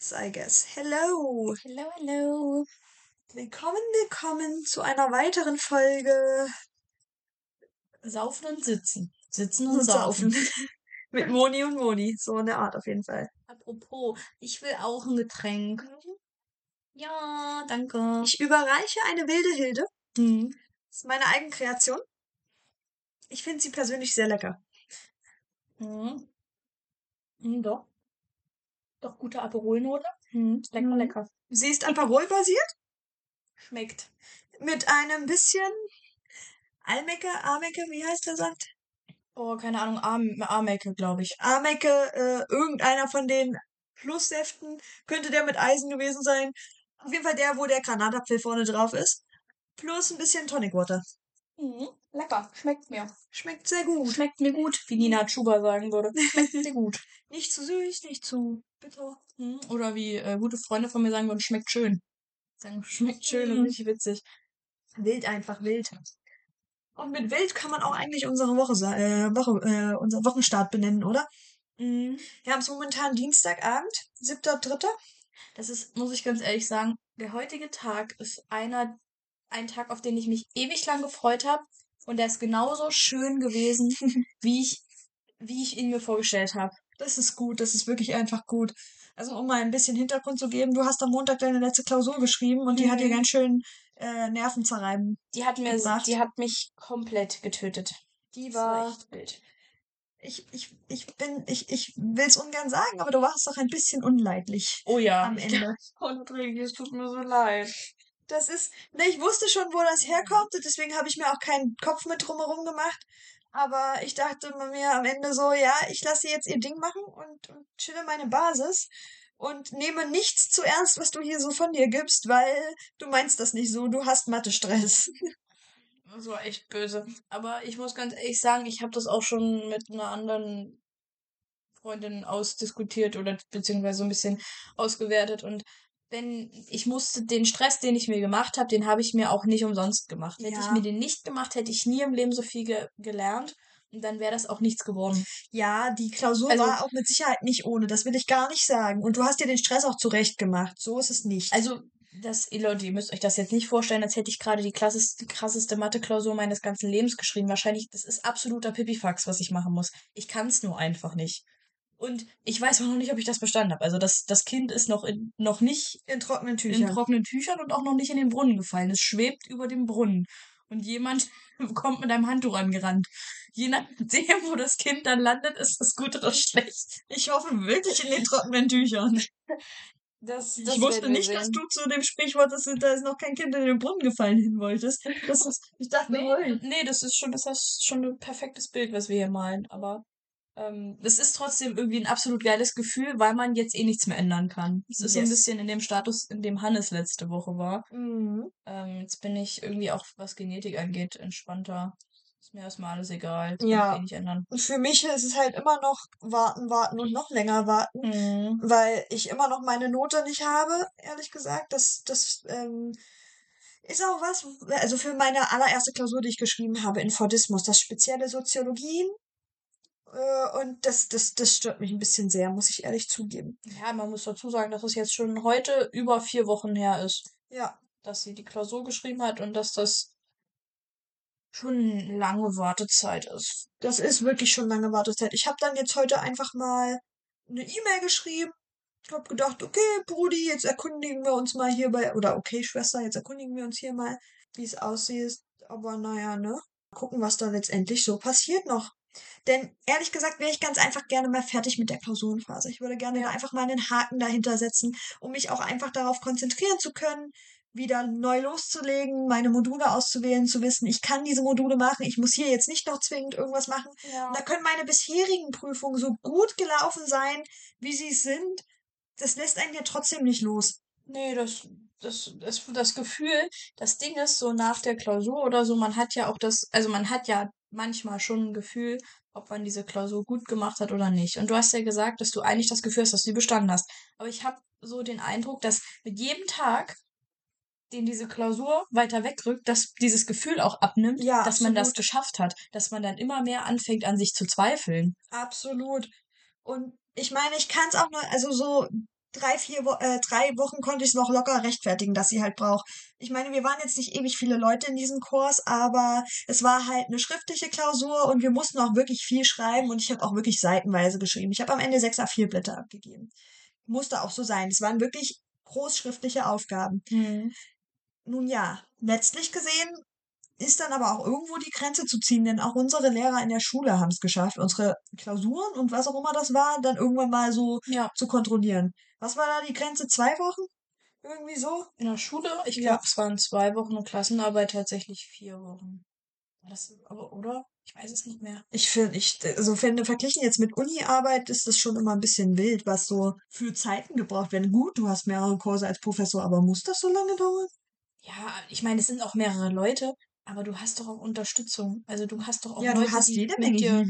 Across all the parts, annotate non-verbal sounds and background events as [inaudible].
So, I guess. Hello. Hello, hello. Willkommen, willkommen zu einer weiteren Folge Saufen und sitzen. Sitzen und, und saufen. Saufen. [laughs] Mit Moni und Moni. So eine Art auf jeden Fall. Apropos, ich will auch ein Getränk. Ja, danke. Ich überreiche eine wilde Hilde. Hm. Das ist meine Eigenkreation. Ich finde sie persönlich sehr lecker. Hm. Hm, doch. Doch gute Aperolnote. Hm. Lecker, Mhm. lecker. Sie ist Aperol-basiert Schmeckt. mit einem bisschen Almecke, Amecke, wie heißt der Saft? Oh, keine Ahnung, Arm Armecke, glaube ich. Amecke, äh, irgendeiner von den Plussäften. Könnte der mit Eisen gewesen sein. Auf jeden Fall der, wo der Granatapfel vorne drauf ist. Plus ein bisschen Tonic Water. Mhm. Lecker. Schmeckt mir. Schmeckt sehr gut. Schmeckt mir gut, wie Nina Chuba sagen würde. Schmeckt mir gut. [laughs] Nicht zu süß, nicht zu Hm. Oder wie äh, gute Freunde von mir sagen würden, schmeckt schön. Sagen, [laughs] schmeckt schön und richtig witzig. Wild einfach, wild. Und mit wild kann man auch eigentlich unsere Woche, äh, Woche äh, unseren Wochenstart benennen, oder? Mhm. Wir haben es momentan Dienstagabend, 7.3. Das ist, muss ich ganz ehrlich sagen, der heutige Tag ist einer, ein Tag, auf den ich mich ewig lang gefreut habe. Und der ist genauso schön gewesen, [laughs] wie ich, wie ich ihn mir vorgestellt habe. Das ist gut, das ist wirklich einfach gut. Also um mal ein bisschen Hintergrund zu geben, du hast am Montag deine letzte Klausur geschrieben und die hat dir Mhm. ganz schön äh, Nerven zerreiben. Die hat mir, Gebracht. die hat mich komplett getötet. Die war war. Ich, ich, ich bin, ich, ich will es ungern sagen, aber du warst doch ein bisschen unleidlich Oh ja. am Ende. Kontrigi, es tut mir so leid. Das ist, ne, ich wusste schon, wo das herkommt und deswegen habe ich mir auch keinen Kopf mit drumherum gemacht. Aber ich dachte mir am Ende so, ja, ich lasse jetzt ihr Ding machen und, und chille meine Basis und nehme nichts zu ernst, was du hier so von dir gibst, weil du meinst das nicht so, du hast Mathe-Stress. Das war echt böse. Aber ich muss ganz ehrlich sagen, ich habe das auch schon mit einer anderen Freundin ausdiskutiert oder beziehungsweise so ein bisschen ausgewertet. Und wenn ich musste den Stress, den ich mir gemacht habe, den habe ich mir auch nicht umsonst gemacht. Hätte ich Ja. mir den nicht gemacht, hätte ich nie im Leben so viel ge gelernt. Und dann wäre das auch nichts geworden. Ja, die Klausur Also- war auch mit Sicherheit nicht ohne, das will ich gar nicht sagen. Und du hast dir den Stress auch zurecht gemacht, so ist es nicht. Also, das, ihr Leute, ihr müsst euch das jetzt nicht vorstellen, als hätte ich gerade die klasseste, krasseste Mathe-Klausur meines ganzen Lebens geschrieben. Wahrscheinlich, das ist absoluter Pipifax, was ich machen muss. Ich kann es nur einfach nicht. Und ich weiß auch noch nicht, ob ich das bestanden habe. Also das, das Kind ist noch, in, noch nicht in trockenen in Tüchern. trockenen Tüchern und auch noch nicht in den Brunnen gefallen. Es schwebt über dem Brunnen. Und jemand [laughs] kommt mit einem Handtuch angerannt. Je nachdem, wo das Kind dann landet, ist es gut oder schlecht. Ich hoffe wirklich in den trockenen Tüchern. Das, ich wusste nicht, dass du zu dem Sprichwort, dass da ist noch kein Kind in den Brunnen gefallen hin wolltest. Das ist, ich dachte, Nee, nee, das ist schon, das ist schon ein perfektes Bild, was wir hier malen. Aber ähm, das ist trotzdem irgendwie ein absolut geiles Gefühl, weil man jetzt eh nichts mehr ändern kann. Es ist so ein Yes. bisschen in dem Status, in dem Hannes letzte Woche war. Mhm. Ähm, jetzt bin ich irgendwie auch, was Genetik angeht, entspannter. Ist mir erstmal alles egal. Das Ja. kann ich eh nicht ändern. Und für mich ist es halt immer noch warten, warten und noch länger warten, Mhm. weil ich immer noch meine Note nicht habe, ehrlich gesagt. Das, das ähm, ist auch was, also für meine allererste Klausur, die ich geschrieben habe, Infordismus, das spezielle Soziologien. Äh, und das, das, das stört mich ein bisschen sehr, muss ich ehrlich zugeben. Ja, man muss dazu sagen, dass es jetzt schon heute über vier Wochen her ist, Ja, dass sie die Klausur geschrieben hat und dass das schon lange Wartezeit ist. Das ist wirklich schon lange Wartezeit. Ich habe dann jetzt heute einfach mal eine E-Mail geschrieben. Ich habe gedacht, okay, Brudi, jetzt erkundigen wir uns mal hier bei, oder okay, Schwester, jetzt erkundigen wir uns hier mal, wie es aussieht. Aber naja, ne? Gucken, was da letztendlich so passiert noch. Denn ehrlich gesagt wäre ich ganz einfach gerne mal fertig mit der Klausurenphase. Ich würde gerne da einfach mal einen Haken dahinter setzen, um mich auch einfach darauf konzentrieren zu können, wieder neu loszulegen, meine Module auszuwählen, zu wissen, ich kann diese Module machen, ich muss hier jetzt nicht noch zwingend irgendwas machen. Ja. Da können meine bisherigen Prüfungen so gut gelaufen sein, wie sie es sind. Das lässt einen ja trotzdem nicht los. Nee, das, das, das, das Gefühl, das Ding ist so nach der Klausur oder so, man hat ja auch das, also man hat ja manchmal schon ein Gefühl, ob man diese Klausur gut gemacht hat oder nicht. Und du hast ja gesagt, dass du eigentlich das Gefühl hast, dass du sie bestanden hast. Aber ich habe so den Eindruck, dass mit jedem Tag, den diese Klausur weiter wegrückt, dass dieses Gefühl auch abnimmt, Ja, dass man das absolut. geschafft hat, dass man dann immer mehr anfängt, an sich zu zweifeln. Absolut. Und ich meine, ich kann es auch nur, also so drei, vier äh, drei Wochen konnte ich es noch locker rechtfertigen, dass sie halt braucht. Ich meine, wir waren jetzt nicht ewig viele Leute in diesem Kurs, aber es war halt eine schriftliche Klausur und wir mussten auch wirklich viel schreiben und ich habe auch wirklich seitenweise geschrieben. Ich habe am Ende sechs A4 Blätter abgegeben. Musste auch so sein. Es waren wirklich großschriftliche Aufgaben. Mhm. Nun ja, letztlich gesehen ist dann aber auch irgendwo die Grenze zu ziehen, denn auch unsere Lehrer in der Schule haben es geschafft, unsere Klausuren und was auch immer das war, dann irgendwann mal so Ja. zu kontrollieren. Was war da die Grenze? Zwei Wochen? Irgendwie so? In der Schule, ich Ja. glaube, es waren zwei Wochen und Klassenarbeit tatsächlich vier Wochen. War das, aber, oder? Ich weiß es nicht mehr. Ich finde, ich, also finde, verglichen jetzt mit Uni-Arbeit ist das schon immer ein bisschen wild, was so für Zeiten gebraucht werden. Gut, du hast mehrere Kurse als Professor, aber muss das so lange dauern? Ja, ich meine, es sind auch mehrere Leute, aber du hast doch auch Unterstützung. Also du hast doch auch ja, Leute, du hast die mit dir,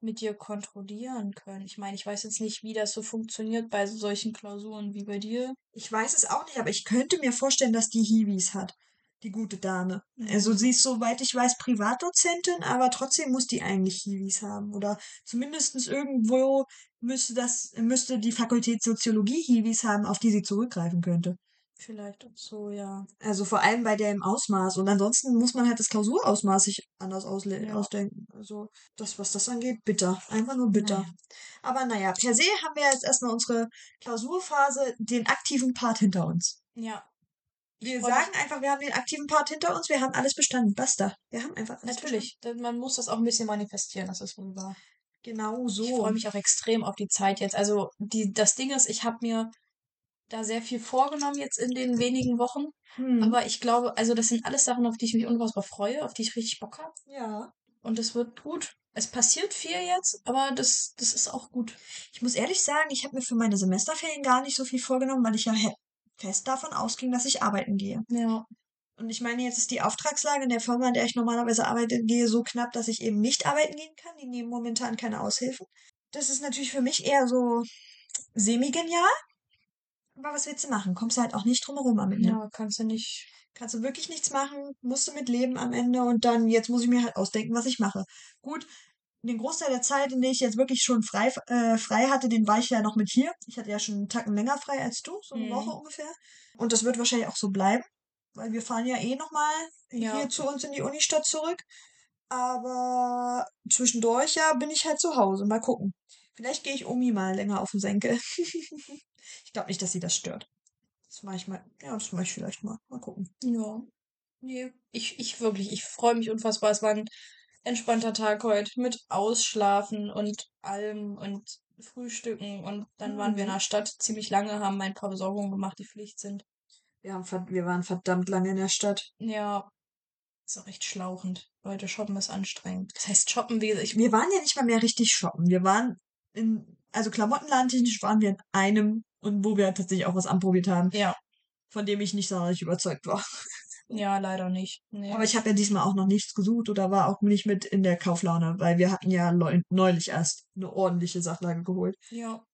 mit dir kontrollieren können. Ich meine, ich weiß jetzt nicht, wie das so funktioniert bei solchen Klausuren wie bei dir. Ich weiß es auch nicht, aber ich könnte mir vorstellen, dass die Hiwis hat. Die gute Dame. Also Mhm. sie ist, soweit ich weiß, Privatdozentin, aber trotzdem muss die eigentlich Hiwis haben. Oder zumindest irgendwo müsste das, müsste die Fakultät Soziologie Hiwis haben, auf die sie zurückgreifen könnte. Vielleicht auch so, ja. Also vor allem bei dem Ausmaß. Und ansonsten muss man halt das Klausurausmaß sich anders ausle Ja. ausdenken. Also das, was das angeht, bitter. Einfach nur bitter. Naja. Aber naja, per se haben wir jetzt erstmal unsere Klausurphase, den aktiven Part hinter uns. Ja. Ich Wir sagen mich, einfach, wir haben den aktiven Part hinter uns, wir haben alles bestanden. Basta. Wir haben einfach alles natürlich, denn man muss das auch ein bisschen manifestieren, das ist wohl wahr. bestanden. Genau Ich so. freue mich auch extrem auf die Zeit jetzt. Also die, das Ding ist, ich habe mir da sehr viel vorgenommen jetzt in den wenigen Wochen. Hm. Aber ich glaube, also das sind alles Sachen, auf die ich mich unfassbar freue, auf die ich richtig Bock habe. ja. Und es wird gut. Es passiert viel jetzt, aber das, das ist auch gut. Ich muss ehrlich sagen, ich habe mir für meine Semesterferien gar nicht so viel vorgenommen, weil ich ja fest davon ausging, dass ich arbeiten gehe. Ja. Und ich meine, jetzt ist die Auftragslage in der Firma, in der ich normalerweise arbeite, gehe, so knapp, dass ich eben nicht arbeiten gehen kann. Die nehmen momentan keine Aushilfen. Das ist natürlich für mich eher so semi-genial. Aber was willst du machen? Kommst du halt auch nicht drum herum am Ende. Ja, kannst du nicht. Kannst du wirklich nichts machen, musst du mit leben am Ende und dann, jetzt muss ich mir halt ausdenken, was ich mache. Gut, den Großteil der Zeit, in der ich jetzt wirklich schon frei, äh, frei hatte, den war ich ja noch mit hier. Ich hatte ja schon einen Tacken länger frei als du, so eine Mhm. Woche ungefähr. Und das wird wahrscheinlich auch so bleiben, weil wir fahren ja eh nochmal Ja. hier zu uns in die Unistadt zurück. Aber zwischendurch ja bin ich halt zu Hause. Mal gucken. Vielleicht gehe ich Omi mal länger auf den Senkel. [laughs] ich glaube nicht, dass sie das stört. Das mache ich mal. Ja, das mache ich vielleicht mal. Mal gucken. Ja. Nee, ich, ich wirklich, ich freue mich unfassbar. Es war ein entspannter Tag heute mit Ausschlafen und allem und Frühstücken. Und dann waren wir in Mhm. der Stadt ziemlich lange, haben ein paar Besorgungen gemacht, die Pflicht sind. Wir, haben, wir waren verdammt lange in der Stadt. Ja, ist auch echt schlauchend. Leute, shoppen ist anstrengend. Das heißt, shoppen, wie ich. Wir waren ja nicht mal mehr richtig shoppen. Wir waren in, also Klamottenladentechnisch waren wir in einem und wo wir tatsächlich auch was anprobiert haben, Ja, von dem ich nicht sonderlich überzeugt war. [laughs] ja, leider nicht. Nee. Aber ich habe ja diesmal auch noch nichts gesucht oder war auch nicht mit in der Kauflaune, weil wir hatten ja neulich erst eine ordentliche Sachlage geholt. ja,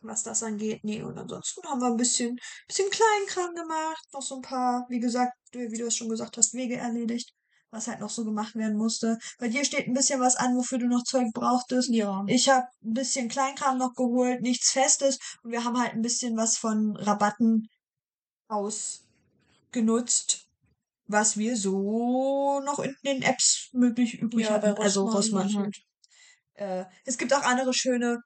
Was das angeht, nee, und ansonsten haben wir ein bisschen, bisschen Kleinkram gemacht, noch so ein paar, wie gesagt, wie du es schon gesagt hast, Wege erledigt, was halt noch so gemacht werden musste. Bei dir steht ein bisschen was an, wofür du noch Zeug brauchtest. ja. Ich habe ein bisschen Kleinkram noch geholt, nichts Festes. Und wir haben halt ein bisschen was von Rabatten ausgenutzt, was wir so noch in den Apps möglich übrig Ja, hatten. Also Rossmann halt. Äh, es gibt auch andere schöne,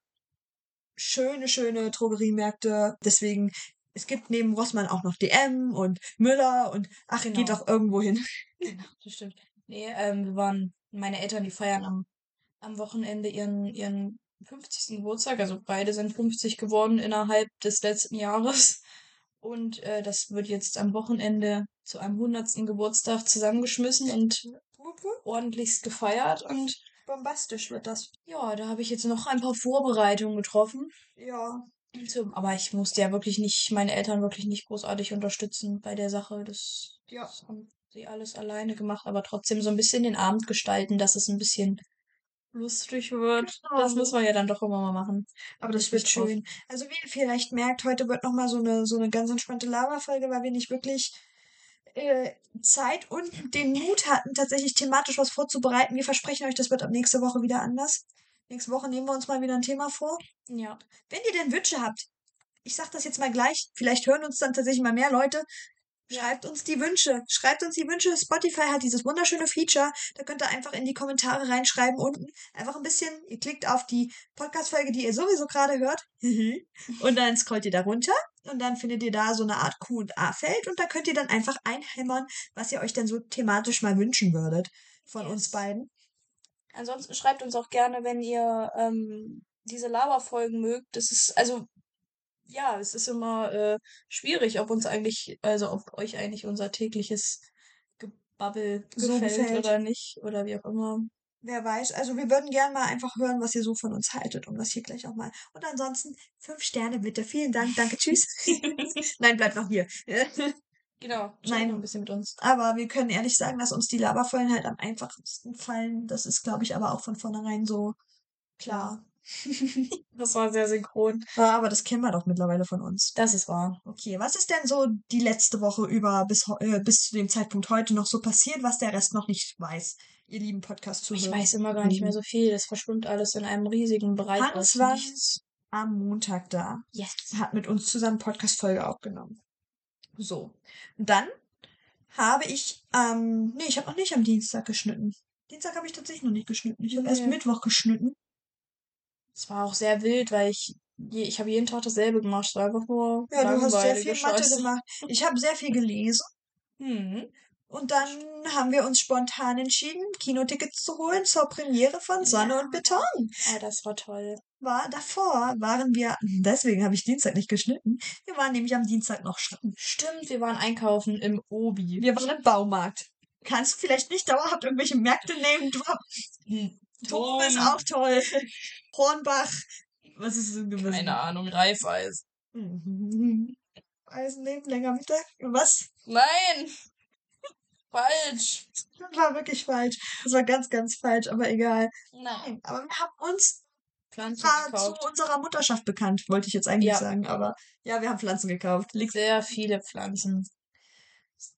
schöne, schöne Drogeriemärkte. Deswegen, es gibt neben Rossmann auch noch DM und Müller und ach, geht Genau. auch irgendwo hin. Genau, das stimmt. Nee, ähm, wir waren, meine Eltern, die feiern am, am Wochenende ihren, ihren 50. Geburtstag. Also beide sind 50 geworden innerhalb des letzten Jahres. Und äh, das wird jetzt am Wochenende zu einem 100. Geburtstag zusammengeschmissen und ordentlichst gefeiert. Und Bombastisch wird das. ja, da habe ich jetzt noch ein paar Vorbereitungen getroffen. Ja. So, aber ich musste ja wirklich nicht, meine Eltern wirklich nicht großartig unterstützen bei der Sache. Das, Ja. das haben sie alles alleine gemacht, aber trotzdem so ein bisschen den Abend gestalten, dass es ein bisschen lustig wird. Das Genau. muss man ja dann doch immer mal machen. Aber das ich wird schön. Also wie ihr vielleicht merkt, heute wird nochmal so eine, so eine ganz entspannte Laberfolge, weil wir nicht wirklich äh, Zeit und den Mut hatten, tatsächlich thematisch was vorzubereiten. Wir versprechen euch, das wird ab nächste Woche wieder anders. Nächste Woche nehmen wir uns mal wieder ein Thema vor. Ja. Wenn ihr denn Wünsche habt, ich sag das jetzt mal gleich, vielleicht hören uns dann tatsächlich mal mehr Leute. Schreibt uns die Wünsche. Schreibt uns die Wünsche. Spotify hat dieses wunderschöne Feature. Da könnt ihr einfach in die Kommentare reinschreiben unten. Einfach ein bisschen. Ihr klickt auf die Podcast-Folge, die ihr sowieso gerade hört. und dann scrollt ihr da runter. Und dann findet ihr da so eine Art Q&A-Feld. Und da könnt ihr dann einfach einhämmern, was ihr euch dann so thematisch mal wünschen würdet von Yes. uns beiden. Ansonsten schreibt uns auch gerne, wenn ihr ähm, diese Lava-Folgen mögt. Das ist, also, ja, es ist immer äh, schwierig, ob uns eigentlich, also ob euch eigentlich unser tägliches Gebabbel So gefällt, gefällt. oder nicht, oder wie auch immer. Wer weiß. Also wir würden gerne mal einfach hören, was ihr so von uns haltet und das hier gleich auch mal. Und ansonsten fünf Sterne bitte. Vielen Dank. Danke. [laughs] Tschüss. [laughs] Nein, bleibt noch hier. [laughs] Genau, Nein. Ein bisschen mit uns. Aber wir können ehrlich sagen, dass uns die Laberfolgen halt am einfachsten fallen. Das ist, glaube ich, aber auch von vornherein so klar. Das war sehr synchron. Ja, aber das kennen wir doch mittlerweile von uns. Das ist wahr. Okay, was ist denn so die letzte Woche über bis, äh, bis zu dem Zeitpunkt heute noch so passiert, was der Rest noch nicht weiß, ihr lieben podcast Ich weiß immer gar nicht mehr so viel. Das verschwimmt alles in einem riesigen Bereich Hans war nichts. am Montag da. Yes. hat mit uns zusammen Podcast-Folge aufgenommen. So. Und dann habe ich, ähm, nee, ich habe noch nicht am Dienstag geschnitten. Dienstag habe ich tatsächlich noch nicht geschnitten. Ich habe erst Nee. Mittwoch geschnitten. Es war auch sehr wild, weil ich, je, ich habe jeden Tag dasselbe gemacht. War einfach nur Ja, du hast sehr viel Mathe Scheiße. gemacht. Ich habe sehr viel gelesen. Hm. Und dann haben wir uns spontan entschieden, Kinotickets zu holen zur Premiere von Sonne Ja. und Beton. Oh, das war toll. War davor waren wir, deswegen habe ich Dienstag nicht geschnitten. Wir waren nämlich am Dienstag noch shoppen. Stimmt, wir waren einkaufen im Obi. Wir waren im Baumarkt. Kannst du vielleicht nicht dauerhaft irgendwelche Märkte nehmen? Du, Tom ist auch toll. [laughs] Hornbach. Was ist denn gewesen? Keine Ahnung, Reifeis. [laughs] Eisen nehmen, länger Mittag. Was? Nein! Falsch! Das war wirklich falsch. Das war ganz, ganz falsch, aber egal. Nein. Aber wir haben uns Pflanzen zu unserer Mutterschaft bekannt, wollte ich jetzt eigentlich Ja. sagen. Aber ja, wir haben Pflanzen gekauft. Liegt Sehr viele Pflanzen.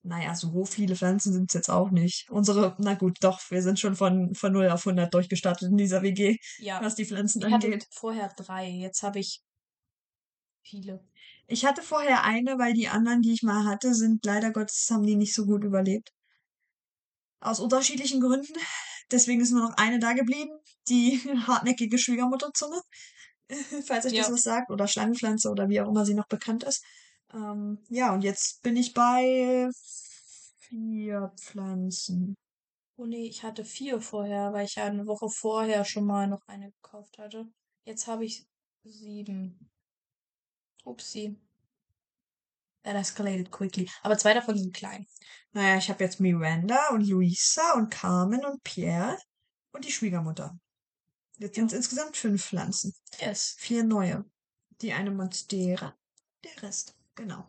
Naja, so viele Pflanzen sind es jetzt auch nicht. Unsere, na gut, doch, wir sind schon von, von 0 auf 100 durchgestartet in dieser WG, Ja. was die Pflanzen Ich hatte angeht. vorher drei, jetzt habe ich viele. Ich hatte vorher eine, weil die anderen, die ich mal hatte, sind leider Gottes, haben die nicht so gut überlebt. Aus unterschiedlichen Gründen. Deswegen ist nur noch eine da geblieben. Die [laughs] hartnäckige Schwiegermutterzunge. [laughs] Falls euch das Ja. was sagt. Oder Schlangenpflanze oder wie auch immer sie noch bekannt ist. Ähm, ja, und jetzt bin ich bei vier Pflanzen. Oh nee, ich hatte vier vorher, weil ich ja eine Woche vorher schon mal noch eine gekauft hatte. Jetzt habe ich sieben. Upsi. That escalated quickly. Aber zwei davon sind klein. Naja, ich habe jetzt Miranda und Luisa und Carmen und Pierre und die Schwiegermutter. Jetzt sind es insgesamt fünf Pflanzen. Yes. Vier neue. Die eine Monstera. Der Rest. Genau.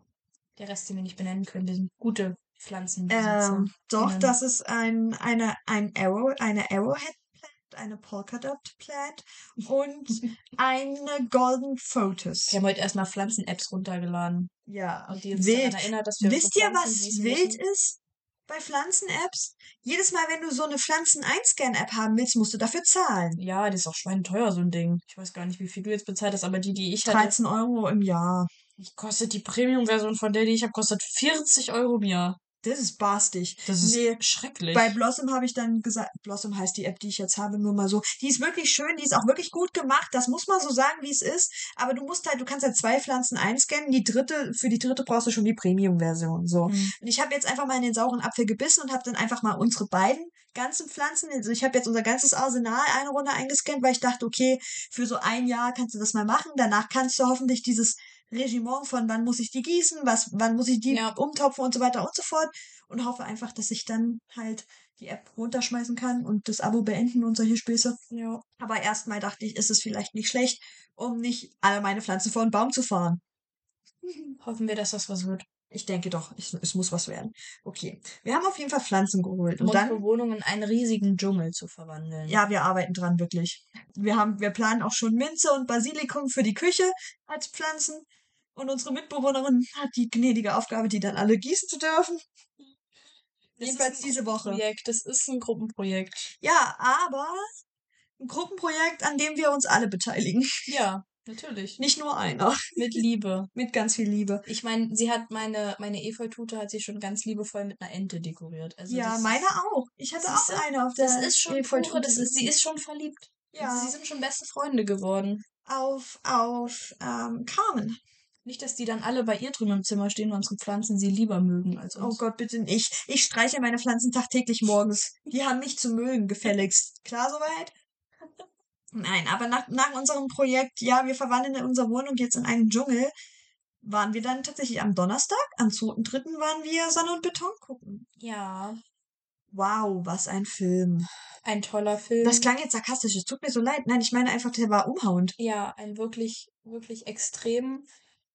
Der Rest, den wir nicht benennen können, sind gute Pflanzenbesitzer. Ähm, doch, Innen. das ist ein, eine, ein Arrow, eine Arrowhead Plant, eine Polka Dot Plant und [laughs] eine Golden Photos. Wir haben heute erstmal Pflanzen-Apps runtergeladen. Ja, Und die uns wild. daran erinnert, dass wir Wisst ihr, Pflanzen was wild müssen. ist? Bei Pflanzen-Apps? Jedes Mal, wenn du so eine Pflanzen-Einscan-App haben willst, musst du dafür zahlen. Ja, das ist auch schweineteuer, so ein Ding. Ich weiß gar nicht, wie viel du jetzt bezahlt hast, aber die, die ich hatte, 13 Euro im Jahr. Kostet die Premium-Version von der, die ich habe, kostet 40 Euro im Jahr. Das ist barstig. Das ist Nee, schrecklich. Bei Blossom habe ich dann gesagt, Blossom heißt die App, die ich jetzt habe, nur mal so. Die ist wirklich schön, die ist auch wirklich gut gemacht. Das muss man so sagen, wie es ist. Aber du musst halt, du kannst halt zwei Pflanzen einscannen. Die dritte, für die dritte brauchst du schon die Premium-Version. So. Hm. Und ich habe jetzt einfach mal in den sauren Apfel gebissen und habe dann einfach mal unsere beiden ganzen Pflanzen, also ich habe jetzt unser ganzes Arsenal eine Runde eingescannt, weil ich dachte, okay, für so ein Jahr kannst du das mal machen. Danach kannst du hoffentlich dieses Regiment von wann muss ich die gießen, was, wann muss ich die Ja. umtopfen und so weiter und so fort. Und hoffe einfach, dass ich dann halt die App runterschmeißen kann und das Abo beenden und solche Späße. Ja. Aber erstmal dachte ich, ist es vielleicht nicht schlecht, um nicht alle meine Pflanzen vor den Baum zu fahren. [laughs] Hoffen wir, dass das was wird. Ich denke doch, es, es muss was werden. Okay. Wir haben auf jeden Fall Pflanzen geholt. Um Und dann, unsere Wohnung in einen riesigen Dschungel zu verwandeln. ja, wir arbeiten dran, wirklich. Wir haben, wir planen auch schon Minze und Basilikum für die Küche als Pflanzen. Und unsere Mitbewohnerin hat die gnädige Aufgabe, die dann alle gießen zu dürfen. Das ist Jedenfalls diese Woche. Projekt. Das ist ein Gruppenprojekt. Ja, aber ein Gruppenprojekt, an dem wir uns alle beteiligen. Ja. Natürlich. Nicht nur einer. Mit Liebe. [laughs] Mit ganz viel Liebe. Ich meine, sie hat meine, meine Efeutute hat sie schon ganz liebevoll mit einer Ente dekoriert. Also ja, meine auch. Ich hatte auch eine auf der Das ist schon Efeutute pure, das ist, sie ist schon verliebt. Ja. Sie sind schon beste Freunde geworden. auf, auf ähm, Carmen. Nicht, dass die dann alle bei ihr drüben im Zimmer stehen, weil unsere Pflanzen sie lieber mögen als Oh uns. Gott, bitte nicht. Ich streiche meine Pflanzen tagtäglich morgens. Die haben mich zu mögen, gefälligst. Klar soweit? [laughs] Nein, aber nach, nach unserem Projekt, ja, wir verwandeln unsere Wohnung jetzt in einen Dschungel, waren wir dann tatsächlich am Donnerstag, am 2.3. waren wir Sonne und Beton gucken. Ja, Wow, was ein Film. ein toller Film. Das klang jetzt sarkastisch, es tut mir so leid. Nein, ich meine einfach, der war umhauend. ja, ein wirklich, wirklich extrem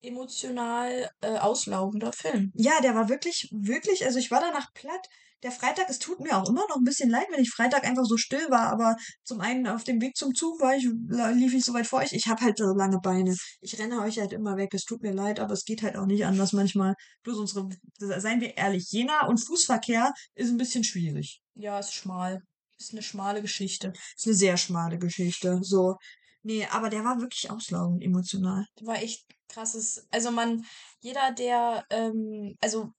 emotional äh, auslaugender Film. Ja, der war wirklich, wirklich, also ich war danach platt. Der Freitag, es tut mir auch immer noch ein bisschen leid, wenn ich Freitag einfach so still war, aber zum einen auf dem Weg zum Zug war ich, lief ich so weit vor euch. Ich habe halt so lange Beine. Ich renne euch halt immer weg. Es tut mir leid, aber es geht halt auch nicht anders manchmal. Bloß unsere, seien wir ehrlich, Jena und Fußverkehr ist ein bisschen schwierig. Ja, ist schmal. Ist eine schmale Geschichte. Ist eine sehr schmale Geschichte. So. Nee, aber der war wirklich auslaugend emotional. war echt krasses. Also man, jeder, der, ähm, also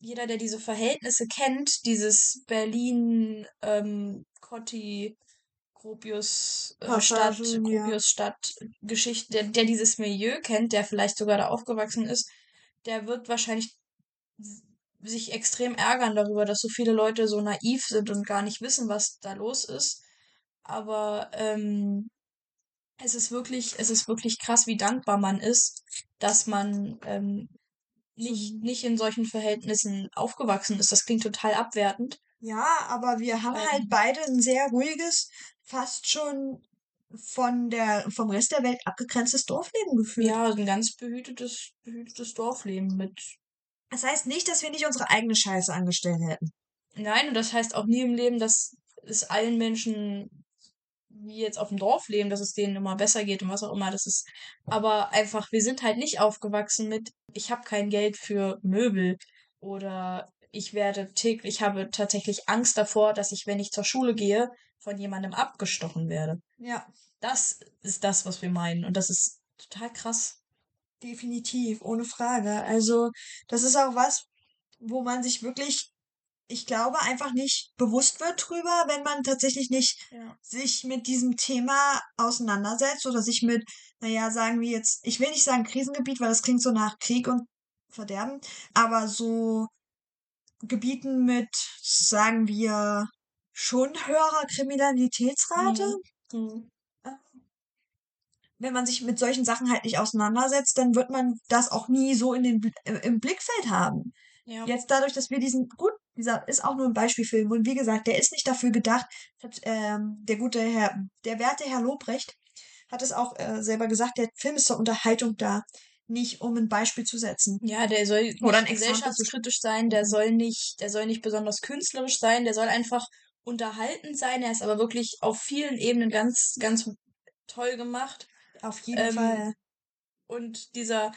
jeder, der diese Verhältnisse kennt, dieses Berlin, ähm, Cotti, Gropius äh, Stadt. Gropius Stadt Geschichte, der, der dieses Milieu kennt, der vielleicht sogar da aufgewachsen ist, der wird wahrscheinlich sich extrem ärgern darüber, dass so viele Leute so naiv sind und gar nicht wissen, was da los ist. Aber ähm, es ist wirklich, es ist wirklich krass, wie dankbar man ist, dass man ähm, nicht, nicht in solchen Verhältnissen aufgewachsen ist. Das klingt total abwertend. Ja, aber wir haben halt Ähm. beide ein sehr ruhiges, fast schon von der, vom Rest der Welt abgegrenztes Dorfleben geführt. Ja, ein ganz behütetes, behütetes Dorfleben mit. Das heißt nicht, dass wir nicht unsere eigene Scheiße angestellt hätten. Nein, und das heißt auch nie im Leben, dass es allen Menschen, wie jetzt auf dem Dorf leben, dass es denen immer besser geht und was auch immer. Das ist, aber einfach, wir sind halt nicht aufgewachsen mit, ich habe kein Geld für Möbel oder ich werde täglich, ich habe tatsächlich Angst davor, dass ich, wenn ich zur Schule gehe, von jemandem abgestochen werde. Ja, Das ist das, was wir meinen. Und das ist total krass. definitiv, ohne Frage. Also, das ist auch was, wo man sich wirklich, ich glaube, einfach nicht bewusst wird drüber, wenn man tatsächlich nicht Ja. sich mit diesem Thema auseinandersetzt oder sich mit, naja, sagen wir jetzt, ich will nicht sagen Krisengebiet, weil das klingt so nach Krieg und Verderben, aber so Gebieten mit, sagen wir, schon höherer Kriminalitätsrate. Mhm. Wenn man sich mit solchen Sachen halt nicht auseinandersetzt, dann wird man das auch nie so in den, äh, im Blickfeld haben. Ja. Jetzt dadurch, dass wir diesen, gut, dieser ist auch nur ein Beispielfilm und wie gesagt, der ist nicht dafür gedacht, hat, ähm, der gute Herr, der werte Herr Lobrecht hat es auch äh, selber gesagt, der Film ist zur Unterhaltung da, nicht um ein Beispiel zu setzen. Ja, der soll nicht Oder zu- gesellschaftskritisch sein, der soll nicht, der soll nicht besonders künstlerisch sein, der soll einfach unterhaltend sein. Er ist aber wirklich auf vielen Ebenen ganz, ganz toll gemacht. Auf jeden Ähm, Fall. Und dieser,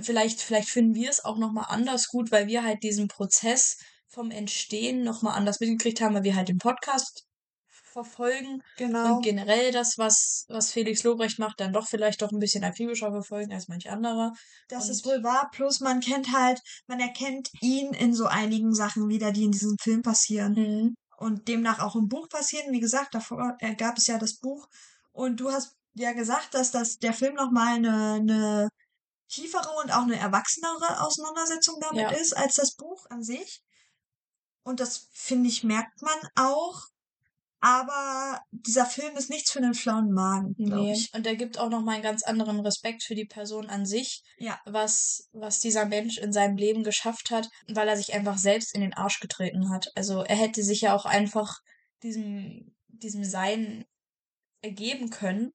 vielleicht, vielleicht finden wir es auch nochmal anders gut, weil wir halt diesen Prozess vom Entstehen nochmal anders mitgekriegt haben, weil wir halt den Podcast verfolgen Genau. und generell das, was, was Felix Lobrecht macht, dann doch vielleicht doch ein bisschen akribischer verfolgen als manch anderer. Das ist und- wohl wahr. Plus man kennt halt, man erkennt ihn in so einigen Sachen wieder, die in diesem Film passieren. Mhm. und demnach auch im Buch passieren. Wie gesagt, davor äh, gab es ja das Buch und du hast ja gesagt, dass das der Film noch mal eine, eine tiefere und auch eine erwachsenere Auseinandersetzung damit Ja. ist als das Buch an sich. Und das finde ich merkt man auch. Aber dieser Film ist nichts für einen flauen Magen, glaube Nee. ich. Und er gibt auch nochmal einen ganz anderen Respekt für die Person an sich, Ja. was, was dieser Mensch in seinem Leben geschafft hat, weil er sich einfach selbst in den Arsch getreten hat. Also er hätte sich ja auch einfach diesem, diesem Sein ergeben können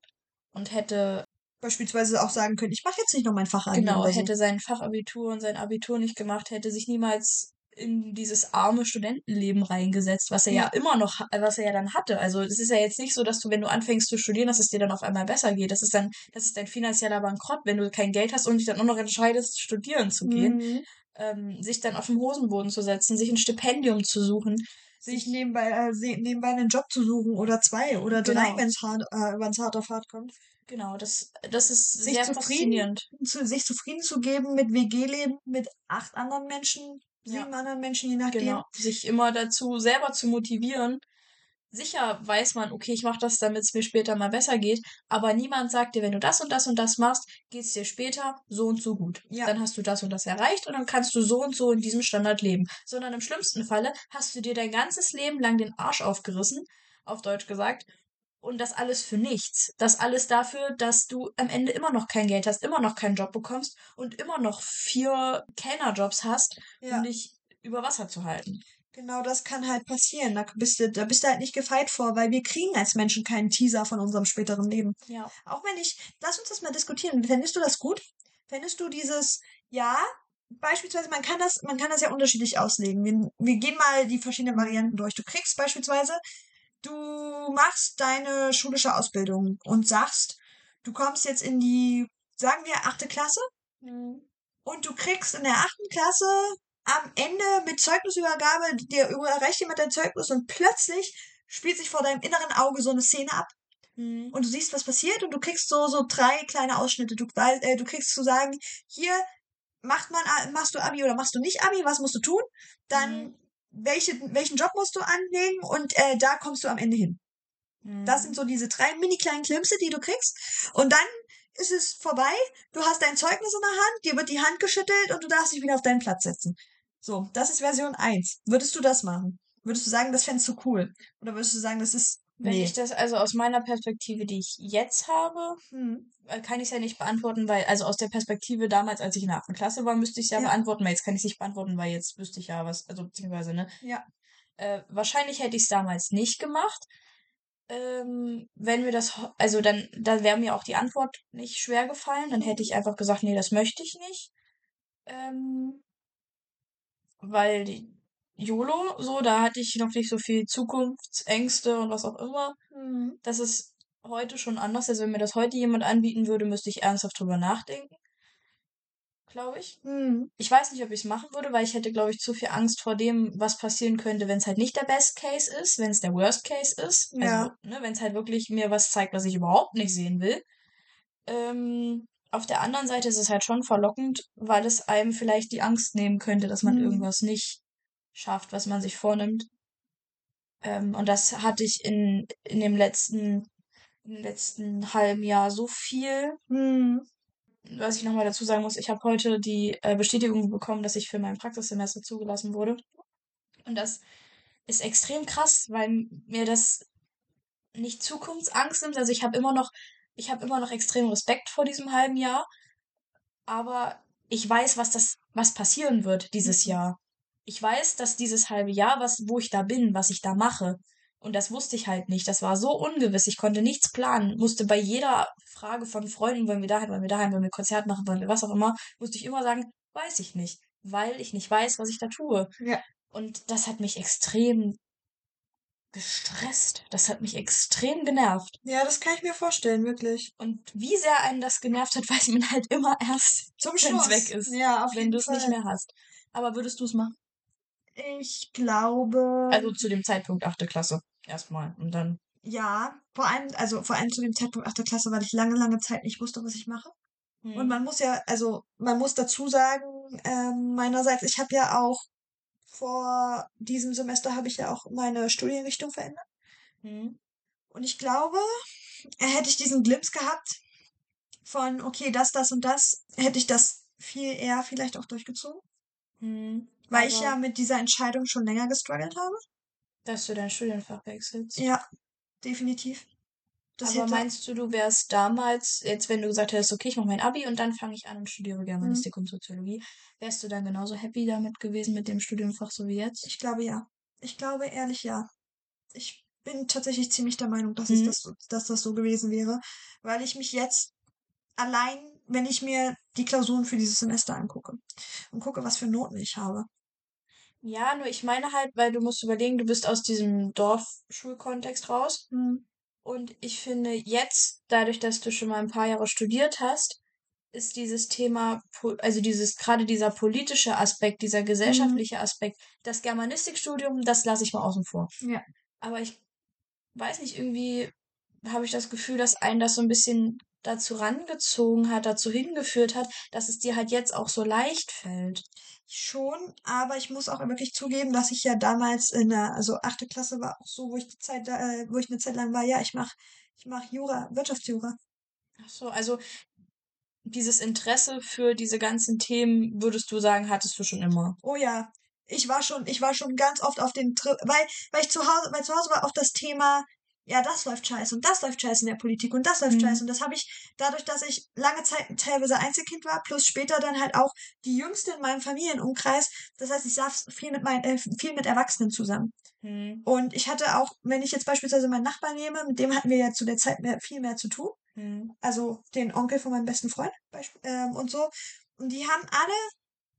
und hätte, Beispielsweise auch sagen können, ich mache jetzt nicht noch mein Fach an. genau, hätte sein Fachabitur und sein Abitur nicht gemacht, hätte sich niemals in dieses arme Studentenleben reingesetzt, was er ja, Ja. immer noch, was er ja dann hatte. Also es ist ja jetzt nicht so, dass du, wenn du anfängst zu studieren, dass es dir dann auf einmal besser geht. Das ist dann, das ist dein finanzieller Bankrott, wenn du kein Geld hast und dich dann auch noch entscheidest, studieren zu gehen, Mhm. ähm, sich dann auf den Hosenboden zu setzen, sich ein Stipendium zu suchen, Sich nebenbei, äh, nebenbei einen Job zu suchen oder zwei oder drei, Genau. wenn es hart, äh, wenn's hart auf hart kommt. Genau, das, das ist Sich sehr zufrieden, faszinierend. zu, sich zufrieden zu geben mit WG-Leben, mit acht anderen Menschen, Ja. sieben anderen Menschen, je nachdem. Genau, sich immer dazu selber zu motivieren. Sicher weiß man, okay, ich mache das, damit es mir später mal besser geht, aber niemand sagt dir, wenn du das und das und das machst, geht es dir später so und so gut. Ja. Dann hast du das und das erreicht und dann kannst du so und so in diesem Standard leben. Sondern im schlimmsten Falle hast du dir dein ganzes Leben lang den Arsch aufgerissen, auf Deutsch gesagt, und das alles für nichts. Das alles dafür, dass du am Ende immer noch kein Geld hast, immer noch keinen Job bekommst und immer noch vier Kellnerjobs hast, Ja. um dich über Wasser zu halten. Genau das kann halt passieren. Da bist du, da bist du halt nicht gefeit vor, weil wir kriegen als Menschen keinen Teaser von unserem späteren Leben. Ja. Auch wenn ich, lass uns das mal diskutieren. Fändest du das gut? Fändest du dieses, ja, beispielsweise, man kann das, man kann das ja unterschiedlich auslegen. Wir, wir gehen mal die verschiedenen Varianten durch. Du kriegst beispielsweise, du machst deine schulische Ausbildung und sagst, du kommst jetzt in die, sagen wir, achte Klasse und du kriegst in der achten Klasse am Ende mit Zeugnisübergabe, dir überreicht jemand dein Zeugnis und plötzlich spielt sich vor deinem inneren Auge so eine Szene ab Mhm. und du siehst, was passiert und du kriegst so, so drei kleine Ausschnitte. Du, äh, du kriegst zu sagen, hier macht man, machst du Abi oder machst du nicht Abi, was musst du tun? Dann Mhm. Welche, welchen Job musst du anlegen und äh, da kommst du am Ende hin. Das sind so diese drei mini kleinen Klimpse, die du kriegst. Und dann ist es vorbei. Du hast dein Zeugnis in der Hand, dir wird die Hand geschüttelt und du darfst dich wieder auf deinen Platz setzen. So, das ist Version 1. Würdest du das machen? Würdest du sagen, das fändest du cool? Oder würdest du sagen, das ist. Wenn Nee. ich das also aus meiner Perspektive, die ich jetzt habe, Hm. äh, kann ich es ja nicht beantworten, weil, also aus der Perspektive damals, als ich in der 8. Klasse war, müsste ich es ja, Ja. beantworten, weil jetzt kann ich es nicht beantworten, weil jetzt wüsste ich ja was, also beziehungsweise, ne? Ja. Äh, wahrscheinlich hätte ich es damals nicht gemacht. Ähm, wenn mir das, also dann, dann wäre mir auch die Antwort nicht schwer gefallen. Dann hätte ich einfach gesagt, nee, das möchte ich nicht. Ähm, weil die YOLO, so, da hatte ich noch nicht so viel Zukunftsängste und was auch immer. Hm. Das ist heute schon anders. Also wenn mir das heute jemand anbieten würde, müsste ich ernsthaft drüber nachdenken. Glaube ich. Hm. Ich weiß nicht, ob ich es machen würde, weil ich hätte, glaube ich, zu viel Angst vor dem, was passieren könnte, wenn es halt nicht der Best Case ist, wenn es der Worst Case ist. Ja. Also, ne, wenn es halt wirklich mir was zeigt, was ich überhaupt nicht sehen will. Ähm, auf der anderen Seite ist es halt schon verlockend, weil es einem vielleicht die Angst nehmen könnte, dass man Mhm. irgendwas nicht schafft, was man sich vornimmt. Ähm, und das hatte ich in, in dem letzten, im letzten halben Jahr so viel. Hm. Was ich nochmal dazu sagen muss, ich habe heute die äh, Bestätigung bekommen, dass ich für mein Praxissemester zugelassen wurde. Und das ist extrem krass, weil mir das nicht Zukunftsangst nimmt. Also ich habe immer noch, ich habe immer noch extrem Respekt vor diesem halben Jahr. Aber ich weiß, was das, was passieren wird dieses Mhm. Jahr. Ich weiß, dass dieses halbe Jahr, was, wo ich da bin, was ich da mache. Und das wusste ich halt nicht. Das war so ungewiss. Ich konnte nichts planen. Musste bei jeder Frage von Freunden, wollen wir dahin, wollen wir dahin, wollen wir Konzert machen, wollen wir was auch immer, musste ich immer sagen, weiß ich nicht. Weil ich nicht weiß, was ich da tue. Ja. Und das hat mich extrem gestresst. Das hat mich extrem genervt. Ja, das kann ich mir vorstellen, wirklich. Und wie sehr einen das genervt hat, [laughs] weiß man halt immer erst, Zum Schluss. weg ist. Ja, auf wenn du es nicht mehr hast. Aber würdest du es machen? Ich glaube. Also zu dem Zeitpunkt achte Klasse. Erstmal. Und dann. ja, vor allem, also vor allem zu dem Zeitpunkt 8. Klasse, weil ich lange, lange Zeit nicht wusste, was ich mache. hm, Und man muss ja, also man muss dazu sagen, ähm, meinerseits, ich habe ja auch vor diesem Semester habe ich ja auch meine Studienrichtung verändert. hm, Und ich glaube, hätte ich diesen Glimpse gehabt von, okay, das, das und das, hätte ich das viel eher vielleicht auch durchgezogen. hm, Weil ich ja mit dieser Entscheidung schon länger gestruggelt habe. Dass du dein Studienfach wechselst. Ja, definitiv. Das Aber meinst du, du wärst damals, jetzt wenn du gesagt hättest, okay, ich mache mein Abi und dann fange ich an und studiere Germanistik und Soziologie, wärst du dann genauso happy damit gewesen mit dem Studienfach so wie jetzt? ich glaube ja. Ich glaube ehrlich ja. Ich bin tatsächlich ziemlich der Meinung, dass, Mhm. das, dass das so gewesen wäre. Weil ich mich jetzt allein, wenn ich mir die Klausuren für dieses Semester angucke und gucke, was für Noten ich habe. Ja, nur ich meine halt, weil du musst überlegen, du bist aus diesem Dorfschulkontext raus. Hm. Und ich finde jetzt, dadurch, dass du schon mal ein paar Jahre studiert hast, ist dieses Thema, also dieses, gerade dieser politische Aspekt, dieser gesellschaftliche Aspekt, das Germanistikstudium, das lasse ich mal außen vor. Ja. Aber ich weiß nicht, irgendwie habe ich das Gefühl, dass einen das so ein bisschen dazu rangezogen hat, dazu hingeführt hat, dass es dir halt jetzt auch so leicht fällt. Schon, aber ich muss auch wirklich zugeben, dass ich ja damals in der, also achte Klasse war auch so, wo ich die Zeit, äh, wo ich eine Zeit lang war, ja, ich mach, ich mach Jura, Wirtschaftsjura. Ach so, also dieses Interesse für diese ganzen Themen, würdest du sagen, hattest du schon immer? Oh ja, ich war schon, ich war schon ganz oft auf den Trip, weil, weil ich zu Hause, weil zu Hause war auch das Thema, ja, das läuft scheiße und das läuft scheiße in der Politik und das läuft Mhm. scheiße. Und das habe ich dadurch, dass ich lange Zeit teilweise Einzelkind war, plus später dann halt auch die Jüngste in meinem Familienumkreis. Das heißt, ich saß viel mit meinen, äh, viel mit Erwachsenen zusammen. Hm. Und ich hatte auch, wenn ich jetzt beispielsweise meinen Nachbarn nehme, mit dem hatten wir ja zu der Zeit mehr, viel mehr zu tun. Hm. Also den Onkel von meinem besten Freund ähm, und so. Und die haben alle,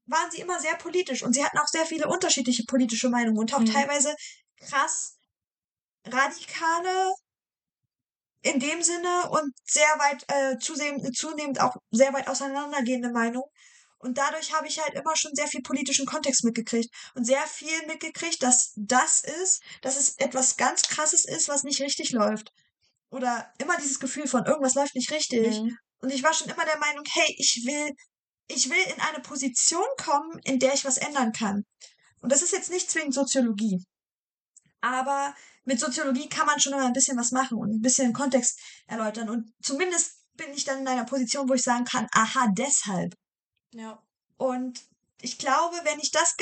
waren sie immer sehr politisch und sie hatten auch sehr viele unterschiedliche politische Meinungen und auch Mhm. teilweise krass radikale in dem Sinne und sehr weit äh, zusehend, zunehmend auch sehr weit auseinandergehende Meinungen. Und dadurch habe ich halt immer schon sehr viel politischen Kontext mitgekriegt und sehr viel mitgekriegt, dass das ist, dass es etwas ganz Krasses ist, was nicht richtig läuft. Oder immer dieses Gefühl von irgendwas läuft nicht richtig. Mhm. Und ich war schon immer der Meinung, hey, ich will, ich will in eine Position kommen, in der ich was ändern kann. Und das ist jetzt nicht zwingend Soziologie. Aber mit Soziologie kann man schon immer ein bisschen was machen und ein bisschen Kontext erläutern. Und zumindest bin ich dann in einer Position, wo ich sagen kann, aha, deshalb. Ja. Und ich glaube, wenn ich das,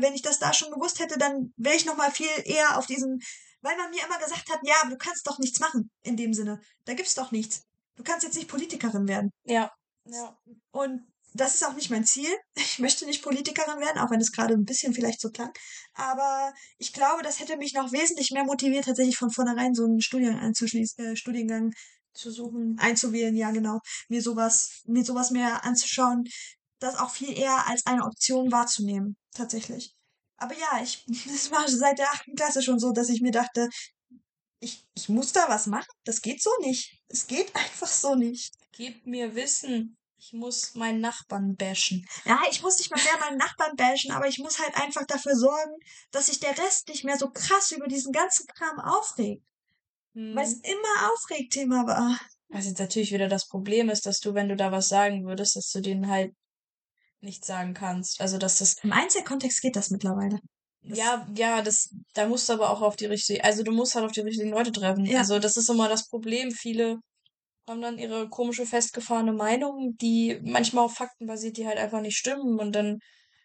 wenn ich das da schon gewusst hätte, dann wäre ich noch mal viel eher auf diesen, weil man mir immer gesagt hat, ja, du kannst doch nichts machen in dem Sinne. Da gibt's doch nichts. Du kannst jetzt nicht Politikerin werden. Ja. Ja. Und das ist auch nicht mein Ziel. Ich möchte nicht Politikerin werden, auch wenn es gerade ein bisschen vielleicht so klang. Aber ich glaube, das hätte mich noch wesentlich mehr motiviert, tatsächlich von vornherein so einen Studiengang äh, Studiengang Zu suchen. einzuwählen, ja genau. Mir sowas, mir sowas mehr anzuschauen, das auch viel eher als eine Option wahrzunehmen, tatsächlich. Aber ja, ich, [laughs] das war seit der achten Klasse schon so, dass ich mir dachte, ich, ich muss da was machen. Das geht so nicht. Es geht [laughs] einfach so nicht. Gib mir Wissen. Ich muss meinen Nachbarn bashen. Ja, ich muss nicht mal mehr meinen Nachbarn bashen, aber ich muss halt einfach dafür sorgen, dass sich der Rest nicht mehr so krass über diesen ganzen Kram aufregt. Weil es immer Aufregthema war. Was jetzt natürlich wieder das Problem ist, dass du, wenn du da was sagen würdest, dass du denen halt nichts sagen kannst. Also, dass das, Im Einzelkontext geht das mittlerweile. Das- ja, ja, das, da musst du aber auch auf die richtige, also du musst halt auf die richtigen Leute treffen. Ja. Also, das ist immer das Problem. Viele haben dann ihre komische, festgefahrene Meinung, die manchmal auf Fakten basiert, die halt einfach nicht stimmen. Und dann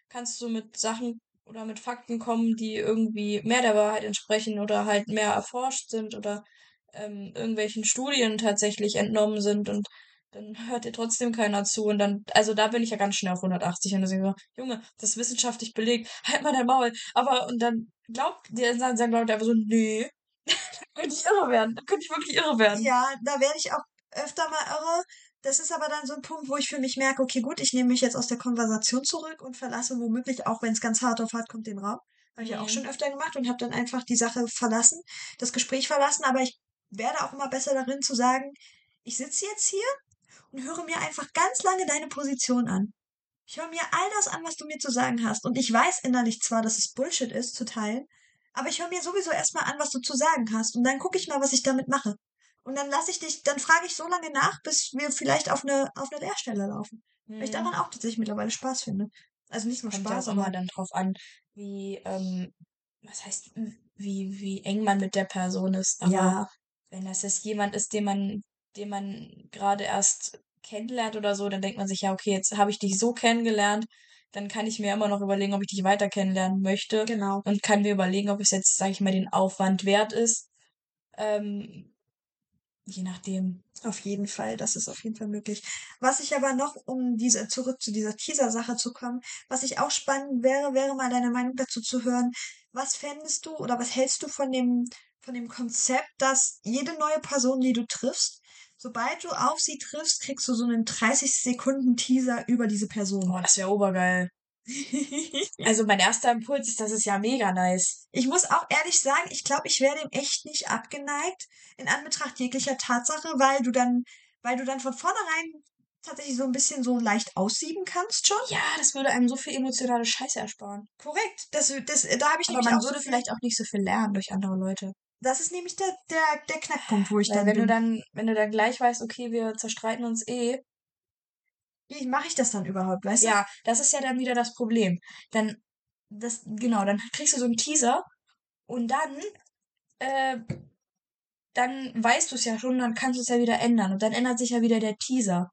kannst du mit Sachen oder mit Fakten kommen, die irgendwie mehr der Wahrheit entsprechen oder halt mehr erforscht sind oder ähm, irgendwelchen Studien tatsächlich entnommen sind und dann hört dir trotzdem keiner zu und dann, also da bin ich ja ganz schnell auf 180 und ich so, Junge, das ist wissenschaftlich belegt, halt mal dein Maul. Aber, und dann glaubt, dir dann sagen Leute einfach so, nee, [laughs] dann könnte ich irre werden, dann könnte ich wirklich irre werden. Ja, da werde ich auch öfter mal irre. Das ist aber dann so ein Punkt, wo ich für mich merke, okay, gut, ich nehme mich jetzt aus der Konversation zurück und verlasse womöglich, auch wenn es ganz hart auf hart kommt, den Raum. Habe ich ja auch Mhm. schon öfter gemacht und habe dann einfach die Sache verlassen, das Gespräch verlassen. Aber ich werde auch immer besser darin zu sagen, ich sitze jetzt hier und höre mir einfach ganz lange deine Position an. Ich höre mir all das an, was du mir zu sagen hast. Und ich weiß innerlich zwar, dass es Bullshit ist zu teilen, aber ich höre mir sowieso erstmal an, was du zu sagen hast. Und dann gucke ich mal, was ich damit mache. Und dann lasse ich dich, dann frage ich so lange nach, bis wir vielleicht auf eine, auf eine Leerstelle laufen. Weil ich Mhm. daran auch tatsächlich mittlerweile Spaß finde. Also nicht nur Kommt Spaß, aber dann drauf an, wie, ähm, was heißt, wie, wie eng man mit der Person ist. Aber ja, wenn das jetzt jemand ist, den man, den man gerade erst kennenlernt oder so, dann denkt man sich, ja, okay, jetzt habe ich dich so kennengelernt, dann kann ich mir immer noch überlegen, ob ich dich weiter kennenlernen möchte genau. und kann mir überlegen, ob es jetzt, sage ich mal, den Aufwand wert ist. Ähm, je nachdem. Auf jeden Fall, das ist auf jeden Fall möglich. Was ich aber noch, um diese, zurück zu dieser Teaser-Sache zu kommen, was ich auch spannend wäre, wäre mal deine Meinung dazu zu hören. Was fändest du oder was hältst du von dem, von dem Konzept, dass jede neue Person, die du triffst, sobald du auf sie triffst, kriegst du so einen 30 Sekunden Teaser über diese Person. Boah, das wäre obergeil. Also mein erster Impuls ist, das ist ja mega nice. Ich muss auch ehrlich sagen, ich glaube, ich wäre dem echt nicht abgeneigt in Anbetracht jeglicher Tatsache, weil du dann, weil du dann von vornherein tatsächlich so ein bisschen so leicht aussieben kannst schon. Ja, das würde einem so viel emotionale Scheiße ersparen. Korrekt. Das, das, da habe ich Aber nämlich man auch so würde viel- vielleicht auch nicht so viel lernen durch andere Leute. Das ist nämlich der, der, der Knackpunkt, wo ich Weil dann wenn du bin. dann, wenn du dann gleich weißt, okay, wir zerstreiten uns eh, Wie mache ich das dann überhaupt, weißt du? ja, das ist ja dann wieder das Problem. Dann, das, genau, dann kriegst du so einen Teaser und dann, äh, dann weißt du es ja schon, dann kannst du es ja wieder ändern und dann ändert sich ja wieder der Teaser.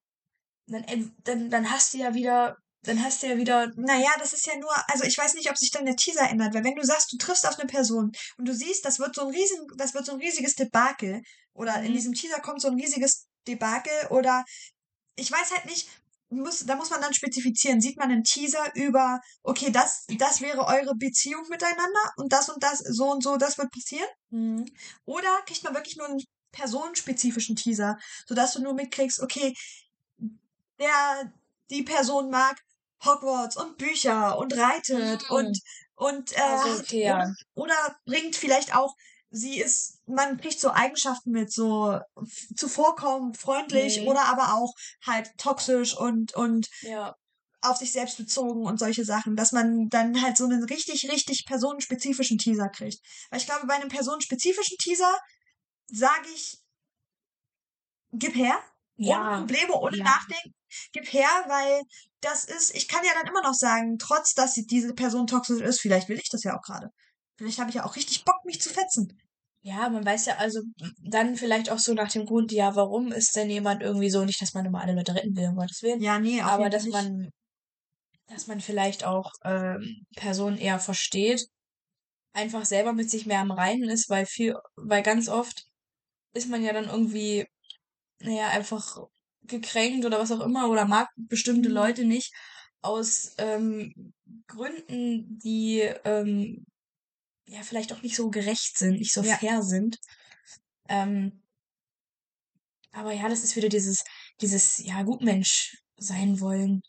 Dann, dann, dann hast du ja wieder, dann hast du ja wieder, Naja, das ist ja nur, also ich weiß nicht, ob sich dann der Teaser ändert, weil wenn du sagst, du triffst auf eine Person und du siehst, das wird so ein riesen, das wird so ein riesiges Debakel oder in Mhm. diesem Teaser kommt so ein riesiges Debakel oder ich weiß halt nicht, muss, da muss man dann spezifizieren, sieht man einen Teaser über, okay, das, das wäre eure Beziehung miteinander und das und das, so und so, das wird passieren? hm, Oder kriegt man wirklich nur einen personenspezifischen Teaser, sodass du nur mitkriegst, okay, der, die Person mag Hogwarts und Bücher und reitet Mhm. und, und, äh, Also, oder, oder bringt vielleicht auch, sie ist, man kriegt so Eigenschaften mit, so zuvorkommen, freundlich Mhm. oder aber auch halt toxisch und, und ja, auf sich selbst bezogen und solche Sachen, dass man dann halt so einen richtig, richtig personenspezifischen Teaser kriegt. Weil ich glaube, bei einem personenspezifischen Teaser sage ich, gib her, ohne ja, Probleme, ohne ja. Nachdenken, gib her, weil das ist, ich kann ja dann immer noch sagen, trotz dass diese Person toxisch ist, vielleicht will ich das ja auch gerade. Vielleicht habe ich ja auch richtig Bock, mich zu fetzen. Ja, man weiß ja also dann vielleicht auch so nach dem Grund, ja, warum ist denn jemand irgendwie so, nicht, dass man immer alle Leute retten will, um Gottes Willen, Ja, nee, auf aber dass nicht. man, dass man vielleicht auch ähm, Personen eher versteht, einfach selber mit sich mehr am Reinen ist, weil viel, weil ganz oft ist man ja dann irgendwie, naja, einfach gekränkt oder was auch immer oder mag bestimmte Mhm. Leute nicht aus ähm, Gründen, die ähm, ja vielleicht auch nicht so gerecht sind, nicht so Ja. fair sind. Ähm, aber ja, das ist wieder dieses, dieses, ja, Gutmensch sein wollen.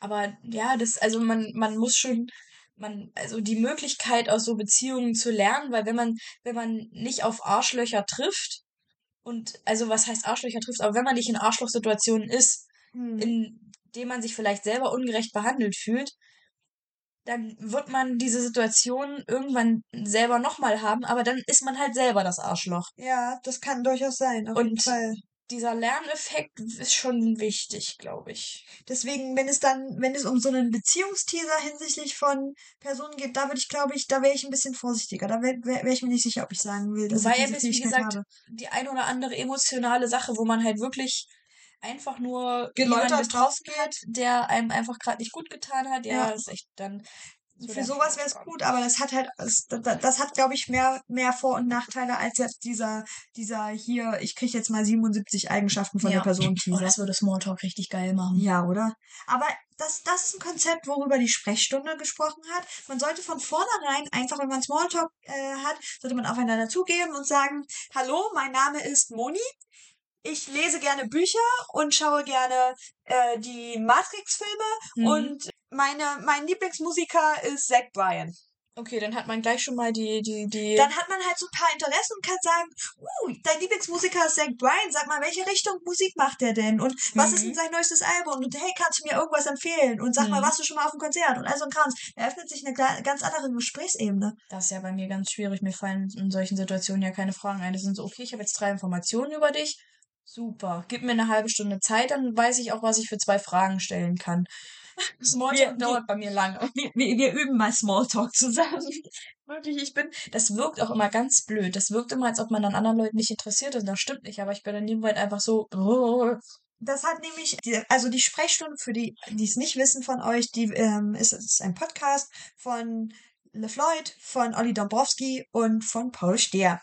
Aber ja, das, also man, man muss schon, man, also die Möglichkeit aus so Beziehungen zu lernen, weil wenn man, wenn man nicht auf Arschlöcher trifft, und also was heißt Arschlöcher trifft, aber wenn man nicht in Arschlochsituationen ist, Hm. in dem man sich vielleicht selber ungerecht behandelt fühlt, dann wird man diese Situation irgendwann selber nochmal haben, aber dann ist man halt selber das Arschloch. Ja, das kann durchaus sein, auf jeden Und Fall. dieser Lerneffekt ist schon wichtig, glaube ich. Deswegen, wenn es dann, wenn es um so einen Beziehungsteaser hinsichtlich von Personen geht, da würde ich, glaube ich, da wäre ich ein bisschen vorsichtiger. Da wäre wär, wär ich mir nicht sicher, ob ich sagen will, dass Wobei ich er diese Fähigkeit gesagt, habe. die ein oder andere emotionale Sache, wo man halt wirklich einfach nur Geläutert hat, der einem einfach gerade nicht gut getan hat, ja, Ja. ist echt dann. so Für sowas wäre es gut, aber das hat halt, das, das, hat, glaube ich, mehr, mehr Vor- und Nachteile als jetzt dieser, dieser hier, ich kriege jetzt mal 77 Eigenschaften von Ja. der Person Oh, das würde Smalltalk richtig geil machen. Ja, oder? Aber das, das ist ein Konzept, worüber die Sprechstunde gesprochen hat. Man sollte von vornherein, einfach wenn man Smalltalk äh, hat, sollte man aufeinander zugehen und sagen, hallo, mein Name ist Moni. Ich lese gerne Bücher und schaue gerne äh, die Matrix-Filme Mhm. und meine, mein Lieblingsmusiker ist Zack Bryan. Okay, dann hat man gleich schon mal die, die, die. Dann hat man halt so ein paar Interessen und kann sagen, uh, dein Lieblingsmusiker ist Zack Bryan, sag mal, welche Richtung Musik macht der denn? Und was ist Mhm. denn sein neuestes Album? Und hey, kannst du mir irgendwas empfehlen? Und sag mal, Mhm. warst du schon mal auf einem Konzert? Und all so ein Krams. Da öffnet sich eine ga- ganz andere Gesprächsebene. Das ist ja bei mir ganz schwierig. Mir fallen in solchen Situationen ja keine Fragen ein. Das sind so, okay, ich habe jetzt drei Informationen über dich. Super. Gib mir eine halbe Stunde Zeit, dann weiß ich auch, was ich für zwei Fragen stellen kann. [laughs] Smalltalk Wir- wir- dauert bei mir lange. [laughs] Wir, wir, wir üben mal Smalltalk zusammen. [laughs] Wirklich, ich bin. Das wirkt auch immer ganz blöd. Das wirkt immer, als ob man an anderen Leuten nicht interessiert ist. Das stimmt nicht, aber ich bin in dem Moment einfach so. Das hat nämlich, die, also die Sprechstunde für die, die es nicht wissen von euch, die ähm, ist, ist ein Podcast von LeFloid, von Olli Dombrowski und von Paul Stehr.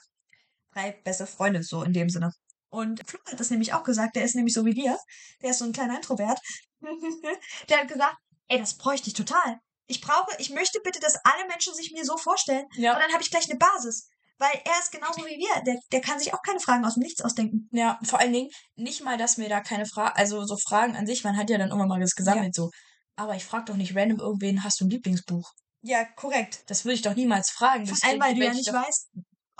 Drei beste Freunde, so in dem Sinne. Und Flo hat das nämlich auch gesagt, der ist nämlich so wie wir. Der ist so ein kleiner Introvert. [laughs] der hat gesagt, ey, das bräuchte ich total. Ich brauche, ich möchte bitte, dass alle Menschen sich mir so vorstellen. Ja. Und dann habe ich gleich eine Basis. Weil er ist genauso wie wir. Der, der kann sich auch keine Fragen aus dem Nichts ausdenken. Ja, vor allen Dingen, nicht mal, dass mir da keine Fragen, also so Fragen an sich, man hat ja dann immer mal das gesammelt so. Aber ich frage doch nicht random irgendwen, hast du ein Lieblingsbuch? Ja, korrekt. Das würde ich doch niemals fragen. Weil du ja nicht weißt,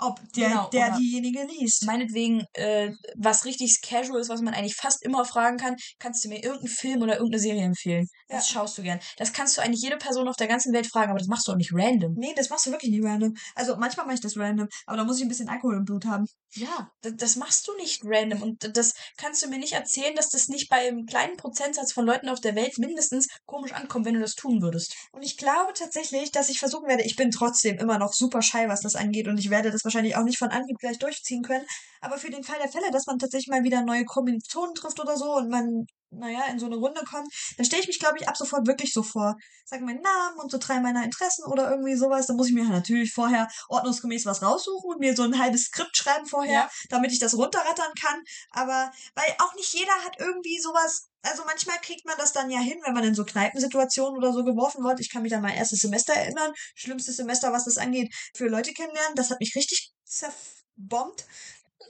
ob der, Genau, der diejenige liest. Meinetwegen, äh, was richtig casual ist, was man eigentlich fast immer fragen kann, kannst du mir irgendeinen Film oder irgendeine Serie empfehlen? Ja. schaust du gern? Das kannst du eigentlich jede Person auf der ganzen Welt fragen, aber das machst du auch nicht random. Nee, das machst du wirklich nicht random. Also manchmal mache ich das random, aber da muss ich ein bisschen Alkohol im Blut haben. Ja, das, das machst du nicht random. Und das kannst du mir nicht erzählen, dass das nicht bei einem kleinen Prozentsatz von Leuten auf der Welt mindestens komisch ankommt, wenn du das tun würdest. Und ich glaube tatsächlich, dass ich versuchen werde, ich bin trotzdem immer noch super schei, was das angeht und ich werde das wahrscheinlich auch nicht von Anhieb gleich durchziehen können. Aber für den Fall der Fälle, dass man tatsächlich mal wieder neue Kombinationen trifft oder so und man, naja, in so eine Runde kommt, dann stelle ich mich, glaube ich, ab sofort wirklich so vor. Sag meinen Namen und so drei meiner Interessen oder irgendwie sowas. Dann muss ich mir natürlich vorher ordnungsgemäß was raussuchen und mir so ein halbes Skript schreiben vorher, Ja. damit ich das runterrattern kann. Aber weil auch nicht jeder hat irgendwie sowas. Also manchmal kriegt man das dann ja hin, wenn man in so Kneipensituationen oder so geworfen wird. Ich kann mich an mein erstes Semester erinnern. Schlimmstes Semester, was das angeht, für Leute kennenlernen. Das hat mich richtig zerbombt.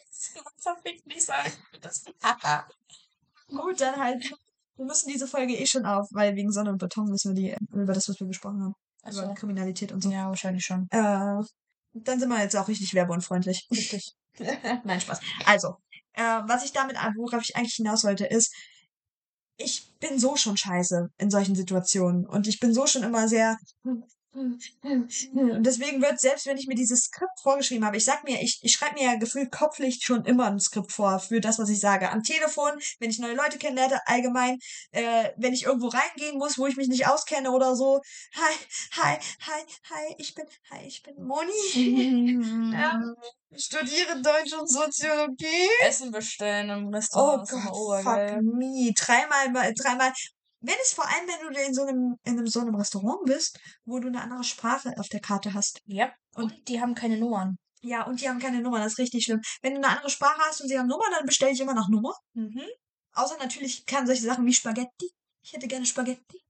Das darf ich nicht sagen. Das Gut, dann halt. Wir müssen diese Folge eh schon auf, weil wegen Sonne und Beton müssen wir die über das, was wir besprochen haben. Über Achso. Kriminalität und so. Ja, wahrscheinlich schon. Äh, dann sind wir jetzt auch richtig werbeunfreundlich. Richtig. [laughs] Nein, Spaß. Also, äh, was ich damit, worauf ich eigentlich hinaus wollte, ist, ich bin so schon scheiße in solchen Situationen. Und ich bin so schon immer sehr. Und deswegen wird, selbst wenn ich mir dieses Skript vorgeschrieben habe, ich sag mir, ich, ich schreibe mir ja gefühlt kopflich schon immer ein Skript vor für das, was ich sage. Am Telefon, wenn ich neue Leute kennenlerne, allgemein, äh, wenn ich irgendwo reingehen muss, wo ich mich nicht auskenne oder so. Hi, hi, hi, hi, ich bin, hi, ich bin Moni. [laughs] Ja. Ich studiere Deutsch und Soziologie. Essen bestellen im Oh Restaurant. ist Gott, fuck me. Dreimal, mal- dreimal. Wenn es vor allem, wenn du in so einem, in einem, so einem Restaurant bist, wo du eine andere Sprache auf der Karte hast. Ja. Und die haben keine Nummern. Ja, und die haben keine Nummer, das ist richtig schlimm. Wenn du eine andere Sprache hast und sie haben Nummer, dann bestelle ich immer nach Nummer. Mhm. Außer natürlich kann solche Sachen wie Spaghetti. Ich hätte gerne Spaghetti.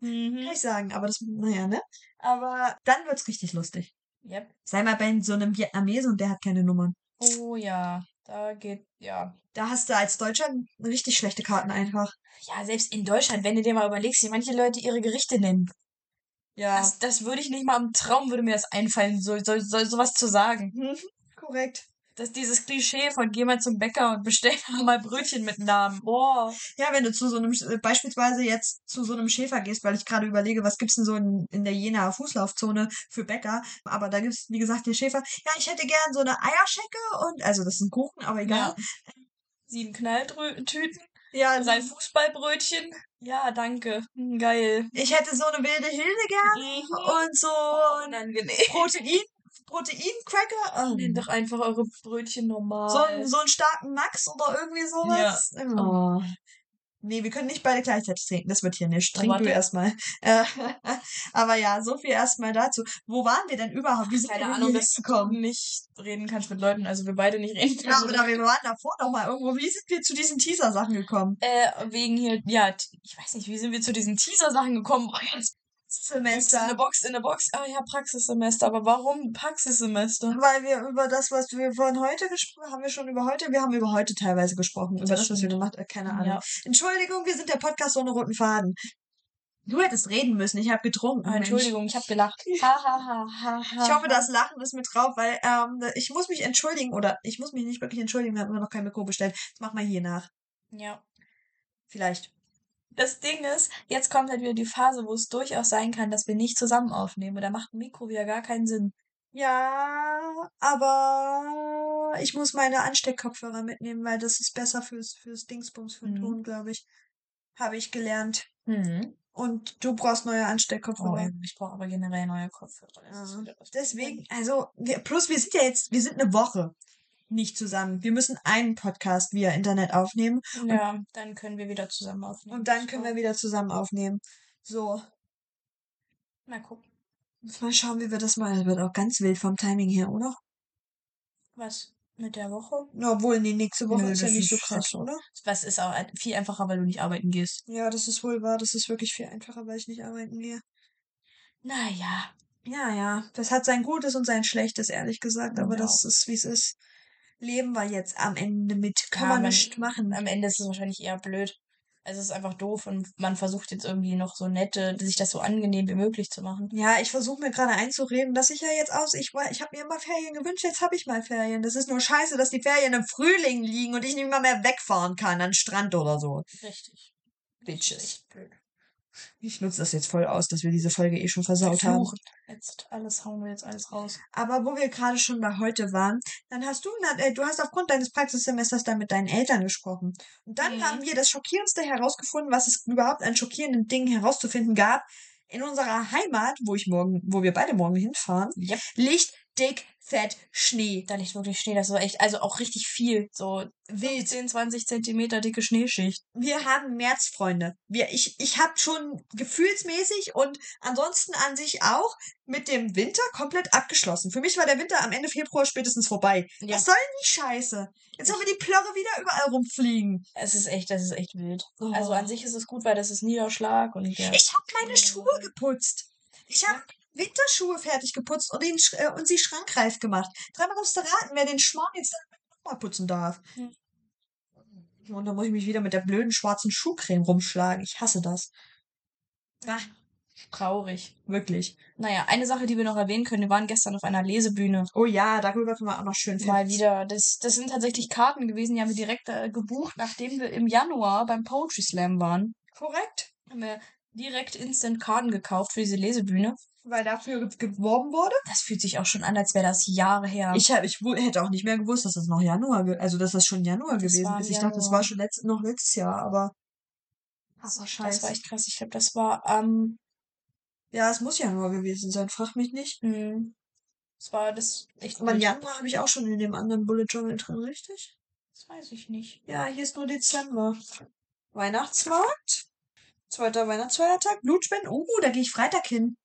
Kann Mhm. ich sagen, aber das, naja, ne? Aber dann wird's richtig lustig. Yep. Sei mal bei so einem Vietnamesen und der hat keine Nummern. Oh ja. Da geht, ja. Da hast du als Deutscher richtig schlechte Karten einfach. Ja, selbst in Deutschland, wenn du dir mal überlegst, wie manche Leute ihre Gerichte nennen. Ja. Das, das würde ich nicht mal im Traum, würde mir das einfallen, so, so, so, sowas zu sagen. Mhm, [laughs] korrekt. Das dieses Klischee von geh mal zum Bäcker und bestell [laughs] mal Brötchen mit Namen. Boah. Ja, wenn du zu so einem, äh, beispielsweise jetzt zu so einem Schäfer gehst, weil ich gerade überlege, was gibt's denn so in, in der Jena Fußlaufzone für Bäcker, aber da gibt's, wie gesagt, den Schäfer. Ja, ich hätte gern so eine Eierschecke und, also das ist ein Kuchen, aber egal. Sieben Knalltüten, Ja, drei Fußballbrötchen. Ja, danke. Geil. ich hätte so eine wilde Hilde gern Mhm. und so ein. Protein, Proteincracker. Oh. doch einfach eure Brötchen normal. So, einen- so einen starken Max oder irgendwie sowas. Oh. Nee, wir können nicht beide gleichzeitig trinken. Das wird hier nicht. Trink du erstmal. Äh, [laughs] aber ja, so viel erstmal dazu. Wo waren wir denn überhaupt? Wie sind Keine wir Ahnung, dass du hingekommen? nicht reden kannst mit Leuten, also wir beide nicht reden Ja, können. oder wir waren davor noch mal irgendwo. Wie sind wir zu diesen Teaser-Sachen gekommen? Äh, wegen hier, ja, ich weiß nicht, wie sind wir zu diesen Teaser-Sachen gekommen? Oh, jetzt in eine Semester. Box, in eine Box. Ah ja, Praxissemester. Aber warum Praxissemester? Weil wir über das, was wir von heute gesprochen haben, wir schon über heute, wir haben über heute teilweise gesprochen. Über Das das, was wir gemacht haben. Keine Ahnung. Ja. Entschuldigung, wir sind der Podcast ohne roten Faden. Du hättest reden müssen, ich habe getrunken. Mensch. Entschuldigung, ich habe gelacht. Ha, ha, ha, ha, ha, Ich hoffe, das Lachen ist mit drauf, weil ähm, ich muss mich entschuldigen, oder ich muss mich nicht wirklich entschuldigen, wir haben immer noch kein Mikro bestellt. Das mach mal hier nach. Ja. Vielleicht. Das Ding ist, jetzt kommt halt wieder die Phase, wo es durchaus sein kann, dass wir nicht zusammen aufnehmen. Und da macht ein Mikro wieder gar keinen Sinn. Ja, aber ich muss meine Ansteckkopfhörer mitnehmen, weil das ist besser fürs, fürs Dingsbums, für den Mhm. Ton, glaube ich. Habe ich gelernt. Hm. Und du brauchst neue Oh, Ansteckkopfhörer. ich brauche aber generell neue Kopfhörer. Ja. Deswegen, also, wir, plus wir sind ja jetzt, wir sind eine Woche nicht zusammen. Wir müssen einen Podcast via Internet aufnehmen. Ja, dann können wir wieder zusammen aufnehmen. und dann können wir wieder zusammen aufnehmen. So, Mal gucken. mal schauen, wie wir das mal. Das wird auch ganz wild vom Timing her, oder? Was? Mit der Woche? Obwohl, nee, nächste Woche Nö, ist ja nicht so krass, oder? Was ist auch viel einfacher, weil du nicht arbeiten gehst. Ja, das ist wohl wahr. Das ist wirklich viel einfacher, weil ich nicht arbeiten gehe. Naja. Ja, ja. Das hat sein Gutes und sein Schlechtes, ehrlich gesagt. Aber Ja. das ist, wie es ist. Leben wir jetzt am Ende mit. Kann Ja, man man- nicht machen. Am Ende ist es wahrscheinlich eher blöd. Also es ist einfach doof und man versucht jetzt irgendwie noch so nette, sich das so angenehm wie möglich zu machen. Ja, ich versuche mir gerade einzureden, dass ich ja jetzt aus, ich, ich habe mir immer Ferien gewünscht, jetzt habe ich mal Ferien. Das ist nur scheiße, dass die Ferien im Frühling liegen und ich nicht mal mehr wegfahren kann an den Strand oder so. Richtig. Bitches. Ich nutze das jetzt voll aus, dass wir diese Folge eh schon versaut haben. Fluchen. Jetzt alles hauen wir jetzt alles raus. Aber wo wir gerade schon bei heute waren, dann hast du, äh, du hast aufgrund deines Praxissemesters dann mit deinen Eltern gesprochen. Und dann Mhm. haben wir das Schockierendste herausgefunden, was es überhaupt an schockierenden Dingen herauszufinden gab. In unserer Heimat, wo ich morgen, wo wir beide morgen hinfahren, Yep. liegt dick, fett Schnee. Da liegt wirklich Schnee, das ist echt, also auch richtig viel. So Wild. 10, 20 Zentimeter dicke Schneeschicht. Wir haben Märzfreunde. Wir, ich, ich habe schon gefühlsmäßig und ansonsten an sich auch mit dem Winter komplett abgeschlossen. Für mich war der Winter am Ende Februar spätestens vorbei. Ja. Was soll denn die Scheiße? Jetzt haben wir die Plörre wieder überall rumfliegen. Es ist echt, das ist echt wild. Oh. Also an sich ist es gut, weil das ist Niederschlag und der. Ich habe meine Schuhe geputzt. Ich habe Winterschuhe fertig geputzt und, den, äh, und sie schrankreif gemacht. Dreimal musst du raten, wer den Schmarrn jetzt nochmal putzen darf. Hm. Und dann muss ich mich wieder mit der blöden schwarzen Schuhcreme rumschlagen. Ich hasse das. Ah, Traurig. wirklich. Naja, eine Sache, die wir noch erwähnen können, wir waren gestern auf einer Lesebühne. Oh ja, darüber können wir auch noch schön Mal finden. wieder. Das, das sind tatsächlich Karten gewesen, die haben wir direkt äh, gebucht, nachdem wir im Januar beim Poetry Slam waren. Korrekt. Haben wir direkt instant Karten gekauft für diese Lesebühne. Weil dafür ge- geworben wurde. Das fühlt sich auch schon an, als wäre das Jahre her. Ich, hab, ich hätte auch nicht mehr gewusst, dass das noch Januar, also dass das schon Januar Das gewesen ist. Ich dachte, das war schon letzt, noch letztes Jahr, aber. das, Aber das scheiße. war echt krass. Ich glaube, das war am. Ja, es muss Januar gewesen sein, frag mich nicht. Ähm, das war das echt. Aber. Januar habe ich auch schon in dem anderen Bullet Journal drin, richtig? Das weiß ich nicht. Ja, hier ist nur Dezember. Weihnachtsmarkt. Zweiter Weihnachtsfeiertag. Blutspenden. Oh, da gehe ich Freitag hin.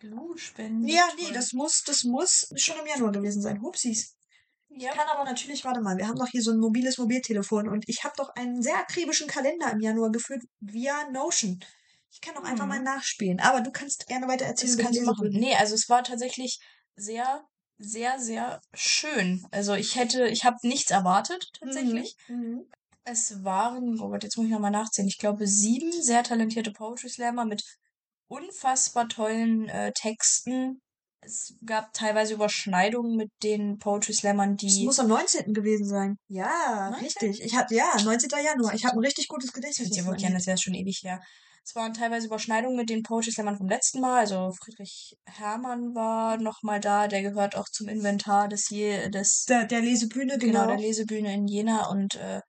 Blutspenden. Ja, nee, das muss, das muss schon im Januar gewesen sein. Hupsis. Ja. Kann aber natürlich, warte mal, wir haben doch hier so ein mobiles Mobiltelefon und ich habe doch einen sehr akribischen Kalender im Januar geführt via Notion. Ich kann einfach Mhm. mal nachspielen. Aber du kannst gerne weiter erzählen. Das kannst du machen. Nee, also es war tatsächlich sehr, sehr, sehr schön. Also ich hätte, ich habe nichts erwartet, tatsächlich. Mhm. Es waren, oh Gott, jetzt muss ich nochmal nachzählen, ich glaube sieben sehr talentierte Poetry Slammer mit unfassbar tollen äh, Texten. Es gab teilweise Überschneidungen mit den Poetry Slammern, Das die muss am 19. gewesen sein. Ja, 19.? richtig. Ich hatte, ja, 19. Januar. Ich habe ein richtig gutes Gedächtnis. sich was wirklich das das wäre schon ewig her. Es waren teilweise Überschneidungen mit den Poetry Slammern vom letzten Mal. Also Friedrich Hermann war nochmal da, der gehört auch zum Inventar des je des Der, der Lesebühne, genau, genau. der Lesebühne in Jena und äh,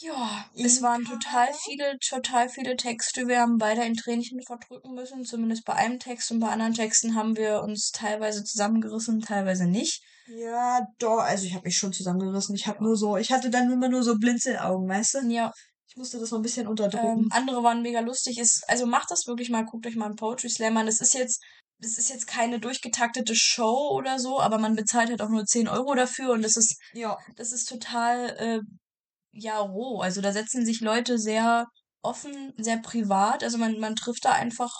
ja, es In waren total viele, total viele Texte. Wir haben beide ein Tränchen verdrücken müssen, zumindest bei einem Text und bei anderen Texten haben wir uns teilweise zusammengerissen, teilweise nicht. Ja, doch, also ich habe mich schon zusammengerissen. Ich habe nur so, ich hatte dann immer nur so Blinzelaugen, weißt du? Ja, Ich musste das noch ein bisschen unterdrücken. ähm, andere waren mega lustig. Ist, also macht das wirklich mal, guckt euch mal einen Poetry Slam an. Das ist jetzt, das ist jetzt keine durchgetaktete Show oder so, aber man bezahlt halt auch nur 10 Euro dafür und das ist ja. das ist total, äh, ja, roh. Also da setzen sich Leute sehr offen, sehr privat. Also man, man trifft da einfach,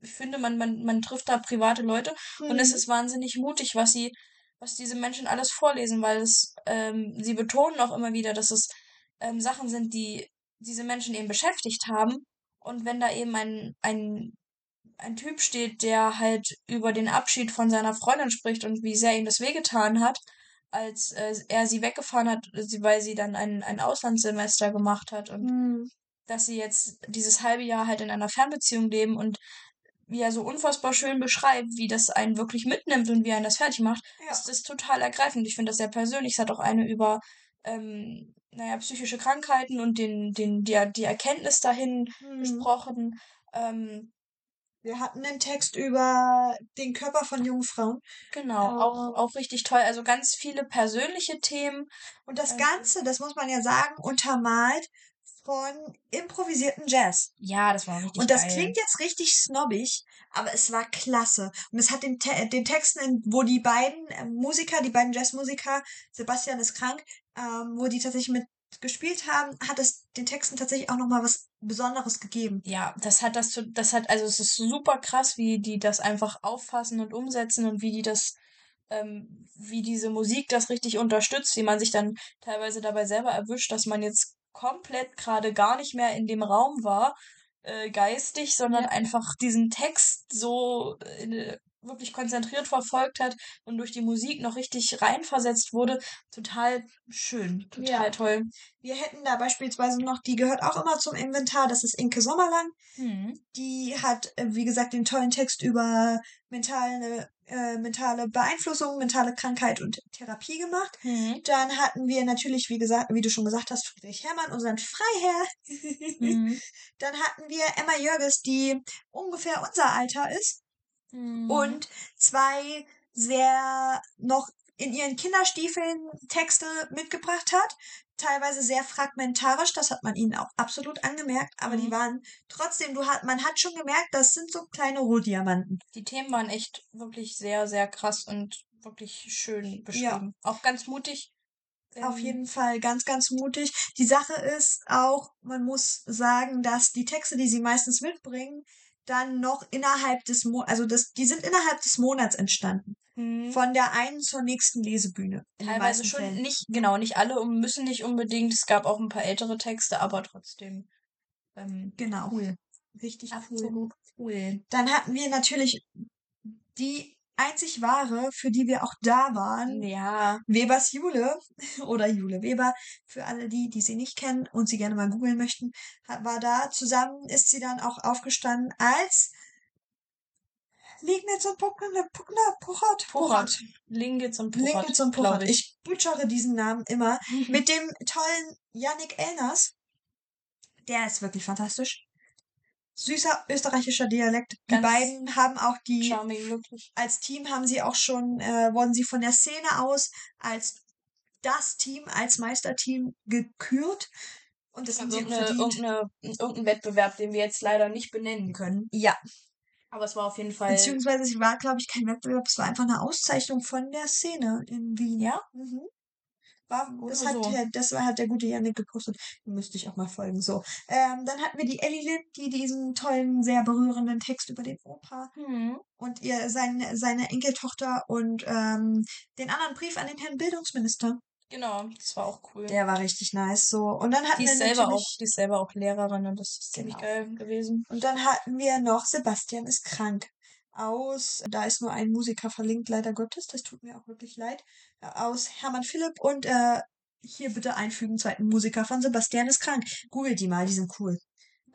ich finde, man, man, man trifft da private Leute und es Mhm. ist wahnsinnig mutig, was sie, was diese Menschen alles vorlesen, weil es, ähm, sie betonen auch immer wieder, dass es ähm, Sachen sind, die diese Menschen eben beschäftigt haben. Und wenn da eben ein, ein, ein Typ steht, der halt über den Abschied von seiner Freundin spricht und wie sehr ihm das wehgetan hat, als äh, er sie weggefahren hat, sie- weil sie dann ein, ein Auslandssemester gemacht hat und Mhm. dass sie jetzt dieses halbe Jahr halt in einer Fernbeziehung leben und wie er so unfassbar schön beschreibt, wie das einen wirklich mitnimmt und wie einen das fertig macht, Ja. ist das total ergreifend. Ich finde das sehr persönlich. Es hat auch eine über, ähm, naja, psychische Krankheiten und den, den, die, die Erkenntnis dahin Mhm. besprochen. Ähm, Wir hatten einen Text über den Körper von jungen Frauen. genau, Oh. auch, auch richtig toll. Also ganz viele persönliche Themen. Und das Ähm. Ganze, das muss man ja sagen, untermalt von improvisierten Jazz. Ja, das war richtig Und das geil. klingt jetzt richtig snobbig, aber es war klasse. Und es hat den, Te den Texten, wo die beiden äh, Musiker, die beiden Jazzmusiker, Sebastian ist krank, ähm, wo die tatsächlich mit gespielt haben, hat es den Texten tatsächlich auch nochmal was Besonderes gegeben. Ja, das hat das, zu- das hat, also es ist super krass, wie die das einfach auffassen und umsetzen und wie die das, ähm, wie diese Musik das richtig unterstützt, wie man sich dann teilweise dabei selber erwischt, dass man jetzt komplett gerade gar nicht mehr in dem Raum war, äh, geistig, sondern Ja. einfach diesen Text so äh, wirklich konzentriert verfolgt hat und durch die Musik noch richtig reinversetzt wurde. Total schön, total Ja. toll. Wir hätten da beispielsweise noch, die gehört auch immer zum Inventar, das ist Inke Sommerlang. Hm. Die hat, äh, wie gesagt, den tollen Text über mentale, äh, mentale Beeinflussung, mentale Krankheit und Therapie gemacht. Hm. Dann hatten wir natürlich, wie gesagt, wie du schon gesagt hast, Friedrich Herrmann, unseren Freiherr. [laughs] Hm. Dann hatten wir Emma Jörges, die ungefähr unser Alter ist Hm. und zwei sehr noch in ihren Kinderstiefeln Texte mitgebracht hat. Teilweise sehr fragmentarisch, das hat man ihnen auch absolut angemerkt, aber die Mhm. waren trotzdem, du hat, man hat schon gemerkt, das sind so kleine Rohdiamanten. Die Themen waren echt wirklich sehr, sehr krass und wirklich schön beschrieben. Auch ganz mutig. Auf jeden Fall ganz, ganz mutig. Die Sache ist auch, man muss sagen, dass die Texte, die sie meistens mitbringen, dann noch innerhalb des Mo also das, die sind innerhalb des Monats entstanden. hm. Von der einen zur nächsten Lesebühne. Teilweise schon Fällen. nicht, genau, nicht alle und müssen nicht unbedingt. Es gab auch ein paar ältere Texte, aber trotzdem. Ähm, Genau. Cool. Richtig cool. Absolut cool. Dann hatten wir natürlich die einzig wahre, für die wir auch da waren. Ja. Webers Jule [laughs] oder Jule Weber, für alle die, die sie nicht kennen und sie gerne mal googeln möchten, war da. Zusammen ist sie dann auch aufgestanden als Liegnitz und Puckner, Puckner, Puchert, Pochert. Lingitz und Pochert. Liegnitz und Puchert. Ich butschere diesen Namen immer. Mhm. Mit dem tollen Yannick Elners. Der ist wirklich fantastisch. Süßer österreichischer Dialekt. Die Ganz beiden haben auch die Charming, als Team haben sie auch schon, äh, wurden sie von der Szene aus als das Team, als Meisterteam gekürt. Und das haben sie Irgendeine, irgendeine, irgendein Wettbewerb, den wir jetzt leider nicht benennen können. Ja, Aber es war auf jeden Fall. beziehungsweise es war, glaube ich, kein Wettbewerb, es war einfach eine Auszeichnung von der Szene in Wien. Ja? Mhm. War, das, hat so. der, das war, hat der gute Yannick gepostet. Müsste ich auch mal folgen. So. Ähm, dann hatten wir die Ellie Lind, die diesen tollen, sehr berührenden Text über den Opa Hm. und ihr seine, seine Enkeltochter und ähm, den anderen Brief an den Herrn Bildungsminister. Genau, das war auch cool. Der war richtig nice. So. Und dann hatten die wir ist selber auch, die ist selber auch Lehrerin und das ist ziemlich Genau. geil gewesen. und dann hatten wir noch Sebastian ist krank. Aus, da ist nur ein Musiker verlinkt, leider Gottes, das tut mir auch wirklich leid. äh, Aus Hermann Philipp und äh, hier bitte einfügen, zweiten Musiker von Sebastian ist krank. Googelt die mal, die sind cool.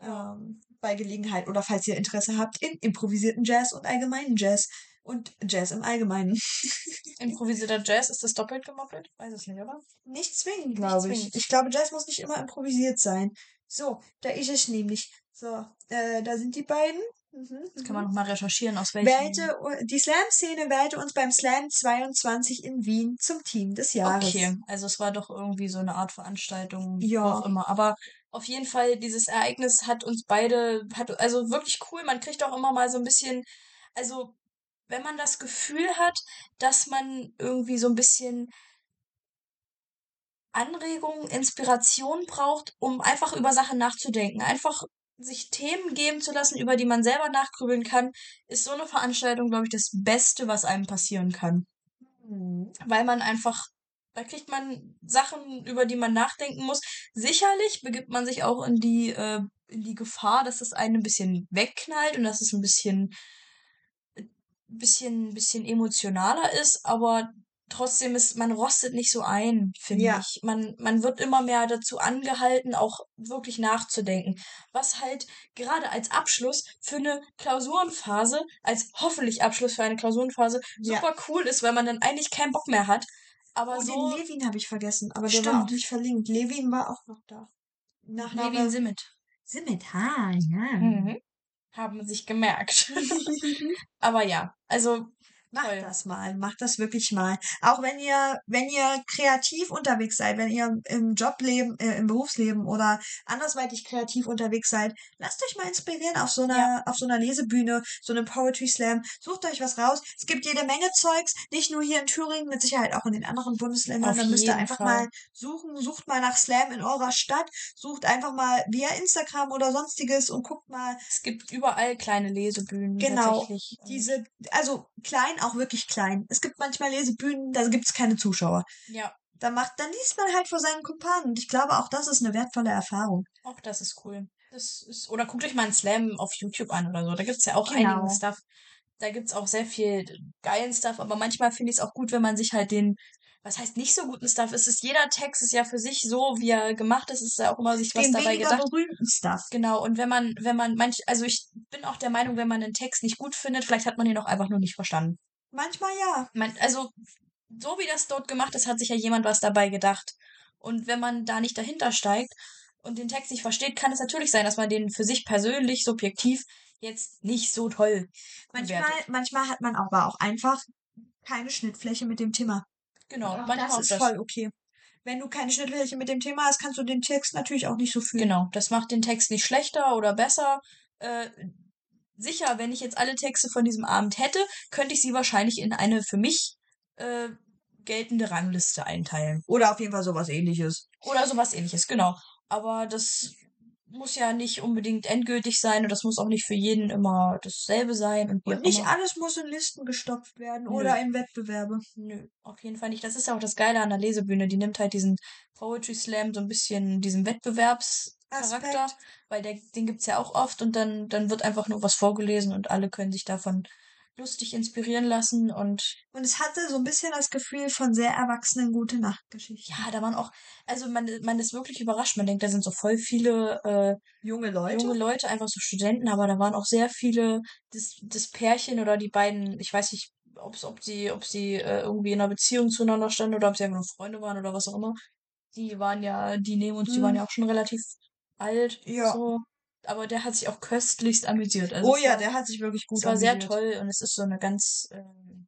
Ähm, bei Gelegenheit oder falls ihr Interesse habt in improvisierten Jazz und allgemeinen Jazz. Und Jazz im Allgemeinen. [laughs] Improvisierter Jazz, ist das doppelt gemoppelt? Weiß es nicht, oder? Nicht zwingend, glaube ich. Ich glaube, Jazz muss nicht immer improvisiert sein. So, da ist es nämlich. So, äh, da sind die beiden. Mhm, Das mhm. kann man nochmal recherchieren, aus welchem. Wählte, die Slam-Szene wählte uns beim Slam 22 in Wien zum Team des Jahres. Okay, also es war doch irgendwie so eine Art Veranstaltung, Ja. auch immer. Aber auf jeden Fall, dieses Ereignis hat uns beide, hat, also wirklich cool. Man kriegt auch immer mal so ein bisschen, also wenn man das Gefühl hat, dass man irgendwie so ein bisschen Anregung, Inspiration braucht, um einfach über Sachen nachzudenken, einfach sich Themen geben zu lassen, über die man selber nachgrübeln kann, ist so eine Veranstaltung, glaube ich, das Beste, was einem passieren kann Mhm. weil man einfach, da kriegt man Sachen, über die man nachdenken muss. Sicherlich begibt man sich auch in die, äh, in die Gefahr, dass das einen ein bisschen wegknallt und dass es ein bisschen, ein bisschen, bisschen emotionaler ist, aber trotzdem ist, man rostet nicht so ein, finde Ja. ich. Man, man wird immer mehr dazu angehalten, auch wirklich nachzudenken. Was halt gerade als Abschluss für eine Klausurenphase, als hoffentlich Abschluss für eine Klausurenphase, Ja. super cool ist, weil man dann eigentlich keinen Bock mehr hat. Aber Oh, so den Levin habe ich vergessen, aber der war Stimmt. auch nicht verlinkt. Levin war auch noch da. Nachname Levin Simmet Simmet, ha, ja. mhm. haben sich gemerkt. [laughs] [laughs] Aber ja, also Macht Toll. das mal, macht das wirklich mal. Auch wenn ihr, wenn ihr kreativ unterwegs seid, wenn ihr im Jobleben, äh, im Berufsleben oder andersweitig kreativ unterwegs seid, lasst euch mal inspirieren auf so einer, Ja. auf so einer Lesebühne, so einem Poetry Slam. Sucht euch was raus. Es gibt jede Menge Zeugs, nicht nur hier in Thüringen, mit Sicherheit auch in den anderen Bundesländern. Auf Dann müsst ihr einfach Fall. mal suchen, sucht mal nach Slam in eurer Stadt, sucht einfach mal via Instagram oder sonstiges und guckt mal, es gibt überall kleine Lesebühnen Genau, diese, also klein, auch wirklich klein. Es gibt manchmal Lesebühnen, da gibt's keine Zuschauer. ja, Da macht, dann liest man halt vor seinen Kumpanen. Und ich glaube, auch das ist eine wertvolle Erfahrung. Auch das ist cool. Das ist, oder guckt euch mal einen Slam auf YouTube an oder so. Da gibt's ja auch Genau. einigen Stuff. Da gibt's auch sehr viel geilen Stuff, aber manchmal finde ich es auch gut, wenn man sich halt den, was heißt nicht so guten Stuff? Es ist jeder Text ist ja für sich so, wie er gemacht ist, ist ja auch immer sich was Den dabei gedacht. berühmten Stuff. Genau, und wenn man, wenn man manch, also ich bin auch der Meinung, wenn man einen Text nicht gut findet, vielleicht hat man ihn auch einfach nur nicht verstanden. Manchmal ja. Man, also, so wie das dort gemacht ist, hat sich ja jemand was dabei gedacht. Und wenn man da nicht dahinter steigt und den Text nicht versteht, kann es natürlich sein, dass man den für sich persönlich, subjektiv, jetzt nicht so toll Manchmal, bewertet. manchmal hat man aber auch einfach keine Schnittfläche mit dem Thema. Genau, Auch manchmal das ist das. voll okay. Wenn du keine Schnittfläche mit dem Thema hast, kannst du den Text natürlich auch nicht so fühlen. Genau, das macht den Text nicht schlechter oder besser. Äh, sicher, wenn ich jetzt alle Texte von diesem Abend hätte, könnte ich sie wahrscheinlich in eine für mich äh, geltende Rangliste einteilen. Oder auf jeden Fall sowas ähnliches. Oder sowas ähnliches, genau. Aber das muss ja nicht unbedingt endgültig sein und das muss auch nicht für jeden immer dasselbe sein. Und, Und nicht immer. alles muss in Listen gestopft werden Nö. oder in Wettbewerbe. Nö, auf jeden Fall nicht. Das ist ja auch das Geile an der Lesebühne. Die nimmt halt diesen Poetry Slam so ein bisschen diesen Wettbewerbscharakter, Aspekt. weil der, den gibt's ja auch oft und dann, dann wird einfach nur was vorgelesen und alle können sich davon lustig inspirieren lassen und Und es hatte so ein bisschen das Gefühl von sehr erwachsenen gute Nachtgeschichten. ja, da waren auch, also man, man ist wirklich überrascht. Man denkt, da sind so voll viele äh, Junge Leute. junge Leute, einfach so Studenten, aber da waren auch sehr viele, das, das Pärchen oder die beiden, ich weiß nicht, ob's, ob sie, ob sie äh, irgendwie in einer Beziehung zueinander standen oder ob sie einfach nur Freunde waren oder was auch immer. Die waren ja, die neben uns, die waren Hm. ja auch schon relativ alt. Ja. So. Aber der hat sich auch köstlichst amüsiert. Also oh ja, war, der hat sich wirklich gut es war sehr amüsiert. toll und es ist so eine ganz ähm,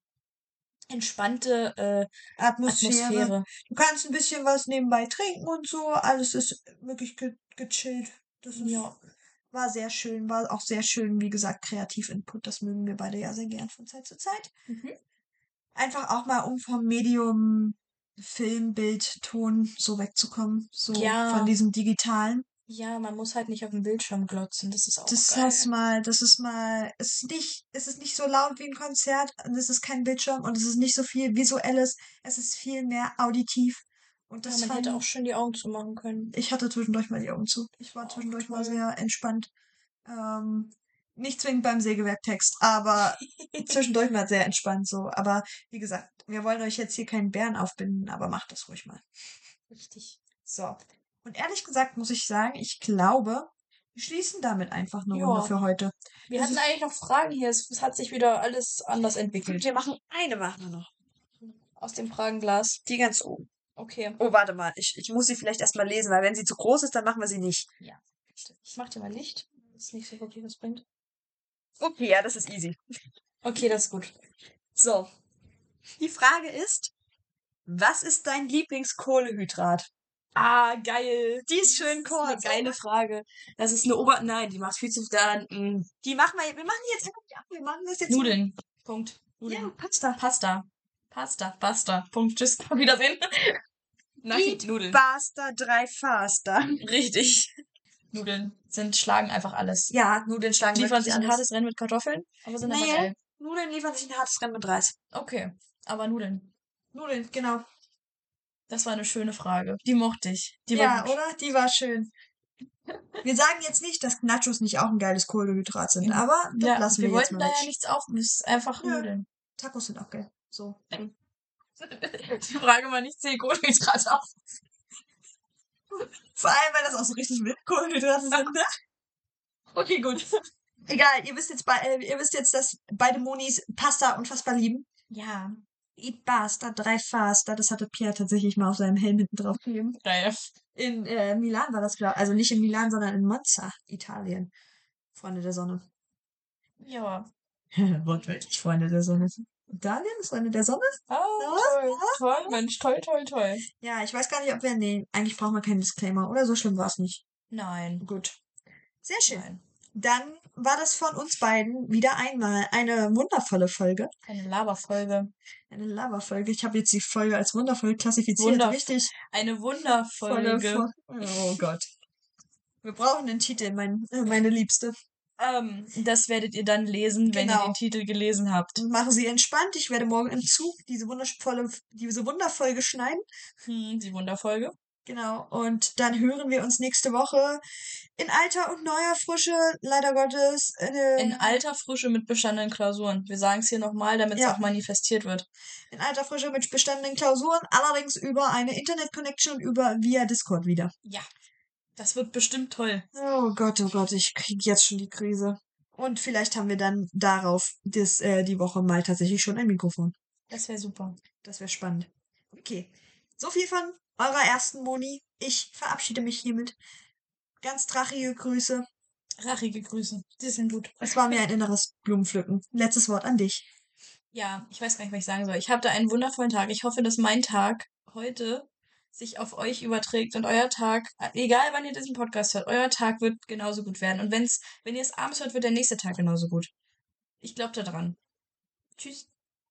entspannte äh, Atmosphäre. Atmosphäre. Du kannst ein bisschen was nebenbei trinken und so. Alles ist wirklich ge gechillt. Das ist, Ja. war sehr schön. War auch sehr schön, wie gesagt, kreativ Input. Das mögen wir beide ja sehr gern von Zeit zu Zeit. Mhm. Einfach auch mal, um vom Medium Film, Bild, Ton so wegzukommen. So Ja. von diesem digitalen. Ja, man muss halt nicht auf den Bildschirm glotzen. Das ist auch Das geil. heißt mal, das ist mal, es ist nicht, es ist nicht so laut wie ein Konzert und es ist kein Bildschirm und es ist nicht so viel Visuelles, es ist viel mehr auditiv. Und ja, das man fand hätte auch schön die Augen zumachen können. ich hatte zwischendurch mal die Augen zu. Ich war Auch zwischendurch mal toll. sehr entspannt. Ähm, nicht zwingend beim Sägewerktext, aber zwischendurch mal sehr entspannt so. Aber wie gesagt, wir wollen euch jetzt hier keinen Bären aufbinden, aber macht das ruhig mal. Richtig. So. Und ehrlich gesagt muss ich sagen, ich glaube, wir schließen damit einfach eine Ja. Runde für heute. Wir Das hatten ist- eigentlich noch Fragen hier. Es, es hat sich wieder alles anders entwickelt. Wir machen eine machen wir noch. Aus dem Pragenglas. Die ganz oben. Okay. Oh, warte mal. Ich, ich muss sie vielleicht erstmal lesen, weil wenn sie zu groß ist, dann machen wir sie nicht. Ich mach dir mal Licht. Das ist nicht so wirklich was bringt. Okay, ja, das ist easy. Okay, das ist gut. So. Die Frage ist, was ist dein Lieblingskohlehydrat? Ah, geil. Die ist schön Das ist eine kurz. geile Frage. Das ist eine Ober... Nein, die macht viel zu... Da, mm, Die machen wir, wir machen jetzt wir machen das jetzt. Nudeln. Punkt. Nudeln. Ja, Pasta. Pasta. Pasta. Pasta. Punkt. Tschüss. [laughs] Auf Wiedersehen. Nein, Nudeln. Pasta, drei Faster. Richtig. Nudeln sind, schlagen einfach alles. Ja, Nudeln schlagen Liefern sich ein alles. hartes Rennen mit Kartoffeln, aber sind aber Nee. geil. Nudeln liefern sich ein hartes Rennen mit Reis. Okay, aber Nudeln. Nudeln, genau. Das war eine schöne Frage. Die mochte ich. Die war ja, gut. oder? Die war schön. [laughs] Wir sagen jetzt nicht, dass Nachos nicht auch ein geiles Kohlenhydrat sind, aber das Ja, lassen wir wir, jetzt wollten mal da ja nichts. Es ist einfach. Nudeln. Tacos sind auch geil. So. [laughs] Die Frage mal nicht zählen Kohlenhydrate auf. [laughs] Vor allem, weil das auch so richtig mit Kohlenhydrate sind, ne? Okay, gut. Egal, ihr wisst jetzt, bei, äh, ihr wisst jetzt, dass beide Monis Pasta unfassbar lieben. Ja. Eat Pasta, drei Faster. Das hatte Pierre tatsächlich mal auf seinem Helm hinten drauf gegeben. In äh, Milan war das, glaube Also nicht in Milan, sondern in Monza, Italien. Freunde der Sonne. Ja. [laughs] Wortwörtlich Freunde der Sonne. Italien ist Freunde der Sonne? Was? toll. Toll, Mensch. Toll, toll, toll. Ja, ich weiß gar nicht, ob wir. Nee, eigentlich brauchen wir keinen Disclaimer, oder? So schlimm war es nicht. Nein. Gut. Sehr schön. Nein. Dann war das von uns beiden wieder einmal eine wundervolle Folge. Eine Laberfolge. Eine Lava-Folge. Ich habe jetzt die Folge als wundervoll klassifiziert. Wundervoll. Richtig. Eine Wunderfolge. Fol- Oh Gott. Wir brauchen einen Titel, mein, äh, meine Liebste. Ähm, das werdet ihr dann lesen, wenn ihr Genau. den Titel gelesen habt. Machen Sie entspannt. Ich werde morgen im Zug diese wundervolle, diese Wunderfolge schneiden. Hm, die Wunderfolge. Genau. Und dann hören wir uns nächste Woche in alter und neuer Frische, leider Gottes. Äh, In alter Frische mit bestandenen Klausuren. Wir sagen es hier nochmal, damit es Ja. auch manifestiert wird. in alter Frische mit bestandenen Klausuren, allerdings über eine Internet-Connection und über via Discord wieder. Ja. Das wird bestimmt toll. Oh Gott, oh Gott, ich krieg jetzt schon die Krise. Und vielleicht haben wir dann darauf das, äh, die Woche mal tatsächlich schon ein Mikrofon. Das wäre super. Das wäre spannend. Okay. So viel von eurer ersten Moni. Ich verabschiede mich hiermit. Ganz drachige Grüße. Rachige Grüße. Die sind gut. Es war mir ein inneres Blumenpflücken. Letztes Wort an dich. Ja, ich weiß gar nicht, was ich sagen soll. Ich habe da einen wundervollen Tag. Ich hoffe, dass mein Tag heute sich auf euch überträgt und euer Tag, egal wann ihr diesen Podcast hört, euer Tag wird genauso gut werden. Und wenn's, wenn ihr es abends hört, wird der nächste Tag genauso gut. Ich glaube da dran. Tschüss.